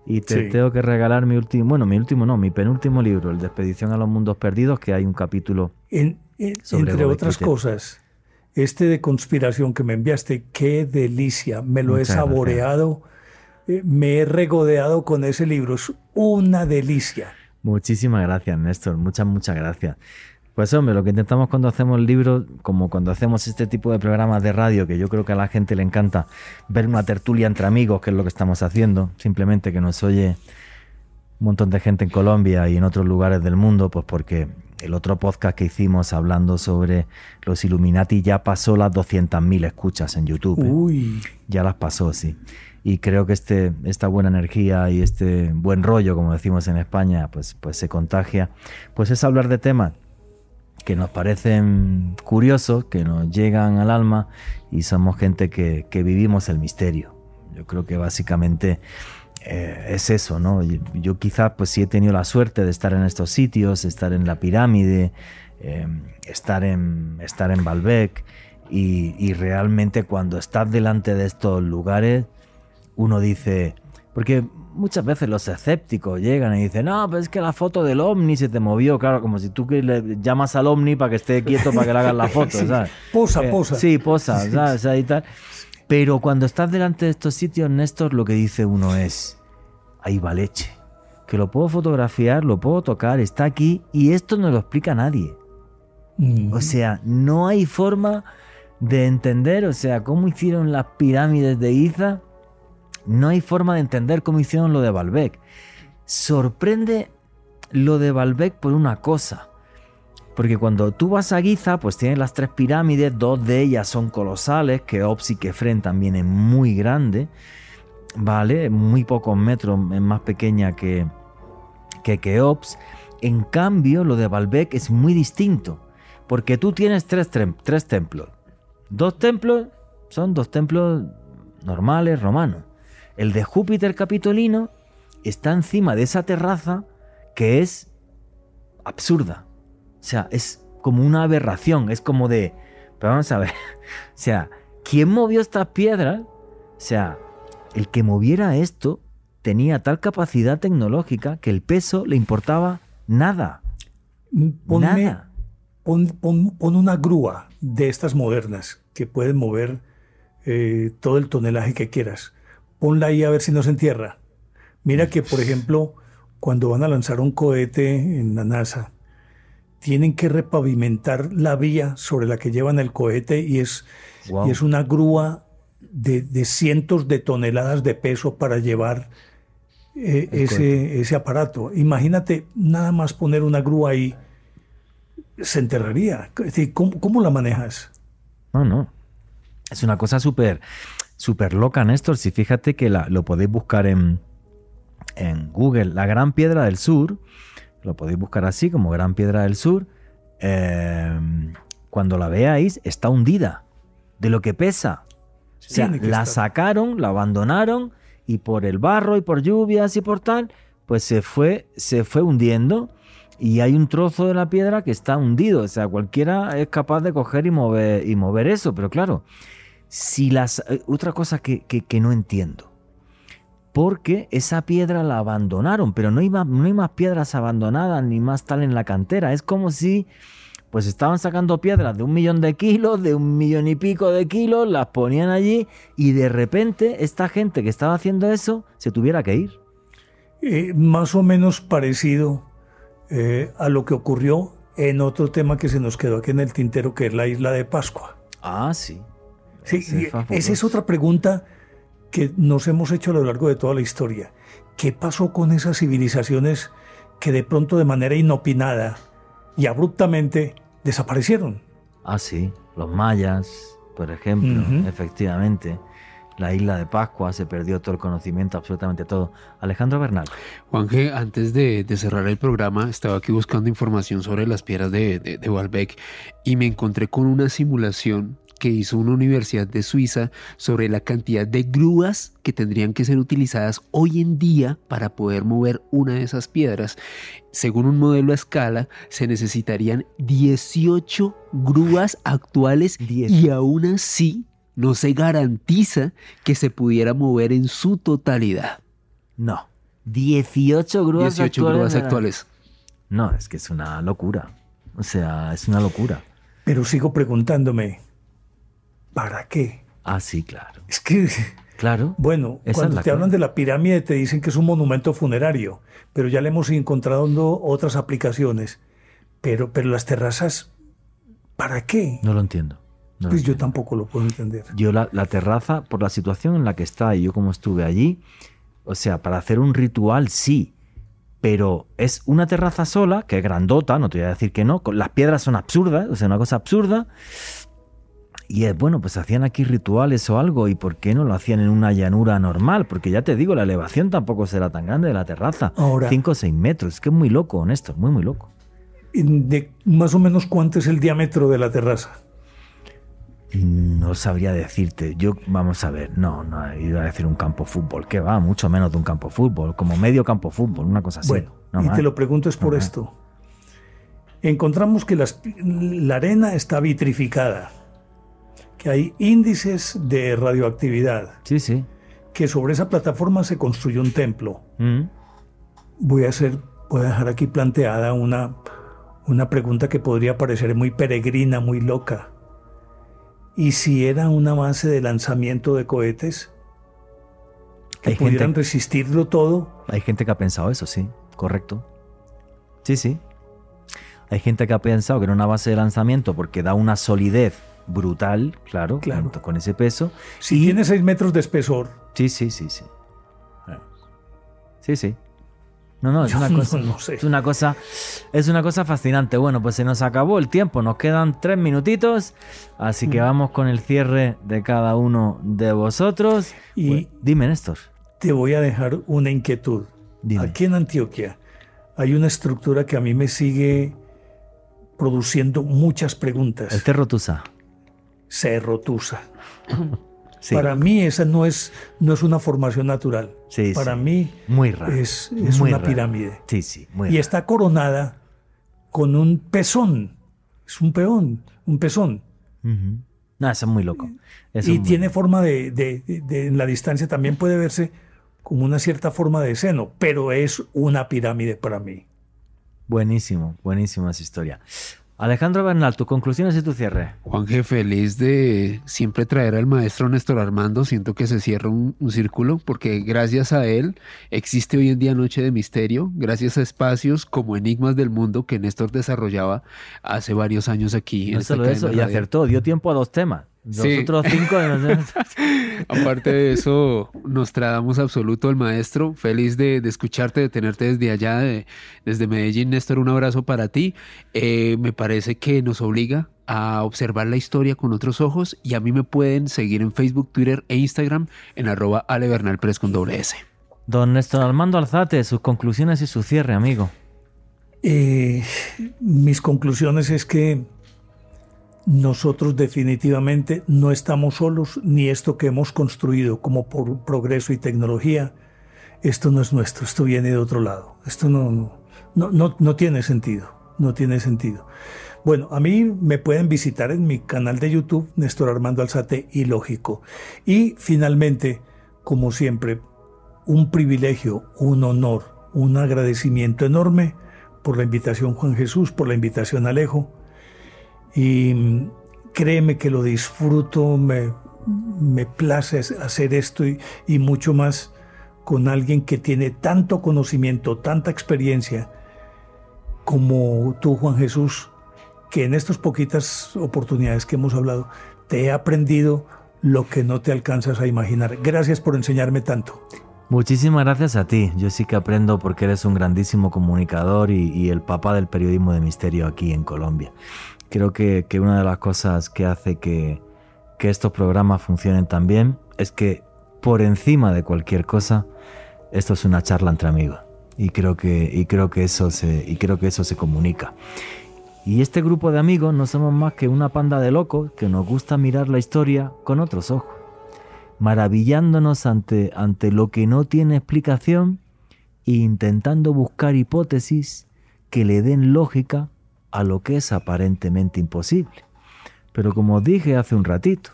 S1: Y te
S4: Sí.
S1: tengo que regalar mi último, bueno, mi último no, mi penúltimo libro, El de Expedición a los Mundos Perdidos, que hay un capítulo.
S4: En- en-
S1: Sobre
S4: entre otras cosas, este de conspiración que me enviaste, qué delicia. Me lo
S1: Muchas
S4: he saboreado, eh, me he regodeado con ese libro. Es una delicia.
S1: Muchísimas gracias, Néstor. Muchas, muchas gracias. Pues hombre, lo que intentamos cuando hacemos libros, como cuando hacemos este tipo de programas de radio, que yo creo que a la gente le encanta ver una tertulia entre amigos, que es lo que estamos haciendo, simplemente que nos oye un montón de gente en Colombia y en otros lugares del mundo, pues porque el otro podcast que hicimos hablando sobre los Illuminati ya pasó las 200.000 escuchas en YouTube. ¿eh?
S4: Uy,
S1: Ya las pasó, sí. Y creo que este, esta buena energía y este buen rollo, como decimos en España, pues, pues se contagia. Pues es hablar de temas que nos parecen curiosos, que nos llegan al alma y somos gente que, que vivimos el misterio. Yo creo que básicamente eh, es eso, ¿no? Yo, yo quizás pues sí he tenido la suerte de estar en estos sitios, estar en la pirámide, eh, estar en estar en Baalbek y, y realmente cuando estás delante de estos lugares uno dice, porque muchas veces los escépticos llegan y dicen, no, pero es que la foto del ovni se te movió, claro, como si tú le llamas al ovni para que esté quieto para que le hagas la foto.
S4: Posa,
S1: Eh,
S4: posa.
S1: Sí, posa, ¿sabes? O sea, y tal. Pero cuando estás delante de estos sitios, Néstor, lo que dice uno es, ahí va leche, que lo puedo fotografiar, lo puedo tocar, está aquí y esto no lo explica nadie.
S4: Mm.
S1: O sea, no hay forma de entender, o sea, cómo hicieron las pirámides de Giza, no hay forma de entender cómo hicieron lo de Baalbek. Sorprende lo de Baalbek por una cosa. Porque cuando tú vas a Giza, pues tienes las tres pirámides, dos de ellas son colosales, Keops y Kefren también es muy grande, ¿vale? Muy pocos metros, es más pequeña que, que Keops. En cambio, lo de Baalbek es muy distinto, porque tú tienes tres, tres templos. Dos templos son dos templos normales, romanos. El de Júpiter Capitolino está encima de esa terraza que es absurda. O sea, es como una aberración, es como de... Pero vamos a ver, o sea, ¿quién movió estas piedras? O sea, el que moviera esto tenía tal capacidad tecnológica que el peso le importaba nada.
S4: Ponme,
S1: Nada.
S4: pon, pon- pon una grúa de estas modernas que pueden mover eh, todo el tonelaje que quieras. Ponla ahí a ver si no se entierra. Mira que, por ejemplo, cuando van a lanzar un cohete en la NASA, tienen que repavimentar la vía sobre la que llevan el cohete y es, y es una grúa de, de cientos de toneladas de peso para llevar eh, ese, ese aparato. Imagínate nada más poner una grúa ahí, se enterraría. ¿cómo, cómo la manejas?
S1: No, no. Es una cosa súper súper loca, Néstor. Si fíjate que la- lo podéis buscar en, en Google, la Gran Piedra del Sur, lo podéis buscar así como Gran Piedra del Sur. eh, cuando la veáis, está hundida de lo que pesa. O sea, la
S4: estar.
S1: sacaron, la abandonaron y por el barro y por lluvias y por tal, pues se fue, se fue hundiendo y hay un trozo de la piedra que está hundido. O sea, cualquiera es capaz de coger y mover, y mover eso, pero claro, si las... eh, Otra cosa que, que- que no entiendo. Porque esa piedra la abandonaron, pero no hay, más, no hay más piedras abandonadas ni más tal en la cantera. Es como si, pues estaban sacando piedras de un millón de kilos, de un millón y pico de kilos, las ponían allí y de repente esta gente que estaba haciendo eso se tuviera que ir.
S4: Eh, más o menos parecido eh, a lo que ocurrió en otro tema que se nos quedó aquí en el tintero, que es la isla de Pascua.
S1: Ah, sí.
S4: Sí, esa es otra pregunta que nos hemos hecho a lo largo de toda la historia. ¿Qué pasó con esas civilizaciones que de pronto de manera inopinada y abruptamente desaparecieron?
S1: Ah, sí, los mayas, por ejemplo, efectivamente. La isla de Pascua se perdió todo el conocimiento, absolutamente todo. Alejandro Bernal.
S3: Juan G., antes de, cerrar el programa, estaba aquí buscando información sobre las piedras de, de, de y me encontré con una simulación que hizo una universidad de Suiza sobre la cantidad de grúas que tendrían que ser utilizadas hoy en día para poder mover una de esas piedras. Según un modelo a escala, se necesitarían 18 grúas actuales y aún así no se garantiza que se pudiera mover en su totalidad.
S1: No, 18 grúas
S3: 18 actuales. grúas actuales.
S1: No, es que es una locura. O sea, es una locura.
S4: Pero sigo preguntándome, ¿Para qué?
S1: Ah, sí, claro.
S4: Es que...
S1: Claro.
S4: Bueno, cuando te hablan de la pirámide te dicen que es un monumento funerario, pero ya le hemos encontrado otras aplicaciones. Pero, pero las terrazas, ¿para qué?
S1: No lo entiendo.
S4: pues yo tampoco lo puedo entender.
S1: Yo la, la, terraza, por la situación en la que está y yo como estuve allí, o sea, para hacer un ritual sí, pero es una terraza sola, que es grandota, no te voy a decir que no, las piedras son absurdas, o sea, una cosa absurda, y es bueno, pues hacían aquí rituales o algo, ¿y por qué no lo hacían en una llanura normal? Porque ya te digo, la elevación tampoco será tan grande de la terraza. Ahora, 5 o 6 metros, es que es muy loco, honesto, muy, muy loco.
S4: De más o menos cuánto es el diámetro de la terraza?
S1: No sabría decirte. Yo, vamos a ver, no, no, iba a decir un campo fútbol, que va, mucho menos de un campo fútbol, como medio campo fútbol, una cosa así.
S4: Bueno, y te lo pregunto es por esto. Encontramos que la arena está vitrificada hay índices de radioactividad.
S1: Sí, sí.
S4: Que sobre esa plataforma se construyó un templo. Mm. Voy a hacer, voy a dejar aquí planteada una, una pregunta que podría parecer muy peregrina, muy loca. ¿Y si era una base de lanzamiento de cohetes? Que hay pudieran resistirlo todo.
S1: Hay gente que ha pensado eso, sí, correcto. Sí, sí. Hay gente que ha pensado que era una base de lanzamiento porque da una solidez brutal, claro, claro. con ese peso.
S4: Si tiene 6 metros de espesor.
S1: Sí, sí, sí, sí. Sí, sí. No, no, es una, cosa, es una cosa, es una cosa fascinante. Bueno, pues se nos acabó el tiempo, nos quedan tres minutitos, así que mm. vamos con el cierre de cada uno de vosotros. Y pues, dime, Néstor.
S4: Te voy a dejar una inquietud. Aquí en Antioquia hay una estructura que a mí me sigue produciendo muchas preguntas.
S1: El Cerro Tusa.
S4: Cerro Tusa. Para mí esa no es, no es una formación natural. Para mí
S1: muy raro.
S4: es, una pirámide.
S1: Sí, sí,
S4: y está coronada con un pezón. Es un peón, un pezón.
S1: No, eso es muy loco.
S4: y tiene forma de, de, en la distancia también puede verse como una cierta forma de seno, pero es una pirámide para mí.
S1: Buenísimo, buenísima esa historia. Alejandro Bernal, tus conclusiones y tu cierre.
S3: Juan G, feliz de siempre traer al maestro Néstor Armando. Siento que se cierra un, círculo porque gracias a él existe hoy en día Noche de Misterio, gracias a espacios como Enigmas del Mundo que Néstor desarrollaba hace varios años aquí.
S1: No solo eso, y acertó, dio tiempo a dos temas. Nosotros cinco.
S3: Aparte de eso, nos tratamos absoluto el maestro. Feliz de, escucharte, de tenerte desde allá, desde Medellín. Néstor, un abrazo para ti. Eh, me parece que nos obliga a observar la historia con otros ojos y a mí me pueden seguir en Facebook, Twitter e Instagram en arroba alebernalpress con doble S.
S1: Don Néstor Armando Alzate, sus conclusiones y su cierre, amigo.
S4: Eh, mis conclusiones es que nosotros definitivamente no estamos solos, ni esto que hemos construido como por progreso y tecnología, esto no es nuestro, esto viene de otro lado. Esto no, no, no, no tiene sentido, no tiene sentido. Bueno, a mí me pueden visitar en mi canal de YouTube, Néstor Armando Alzate y Lógico. Y finalmente, como siempre, un privilegio, un honor, un agradecimiento enorme por la invitación Juan Jesús, por la invitación Alejo y mm, créeme que lo disfruto, me, me place hacer esto y, y mucho más con alguien que tiene tanto conocimiento, tanta experiencia como tú, Juan Jesús, que en estas poquitas oportunidades que hemos hablado, te he aprendido lo que no te alcanzas a imaginar. Gracias por enseñarme tanto.
S1: Muchísimas gracias a ti. Yo sí que aprendo porque eres un grandísimo comunicador y, el papá del periodismo de misterio aquí en Colombia. Creo que, una de las cosas que hace que, estos programas funcionen tan bien es que por encima de cualquier cosa, esto es una charla entre amigos. Y creo que, y creo que, eso, se, y creo que eso se comunica. Y este grupo de amigos no somos más que una panda de locos que nos gusta mirar la historia con otros ojos maravillándonos ante, ante lo que no tiene explicación e intentando buscar hipótesis que le den lógica a lo que es aparentemente imposible. Pero como dije hace un ratito,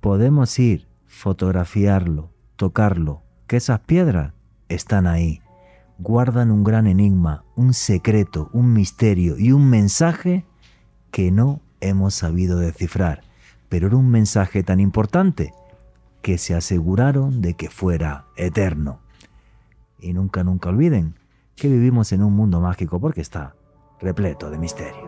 S1: podemos ir, fotografiarlo, tocarlo, que esas piedras están ahí, guardan un gran enigma, un secreto, un misterio y un mensaje que no hemos sabido descifrar pero era un mensaje tan importante que se aseguraron de que fuera eterno. Y nunca, nunca olviden que vivimos en un mundo mágico porque está repleto de misterio.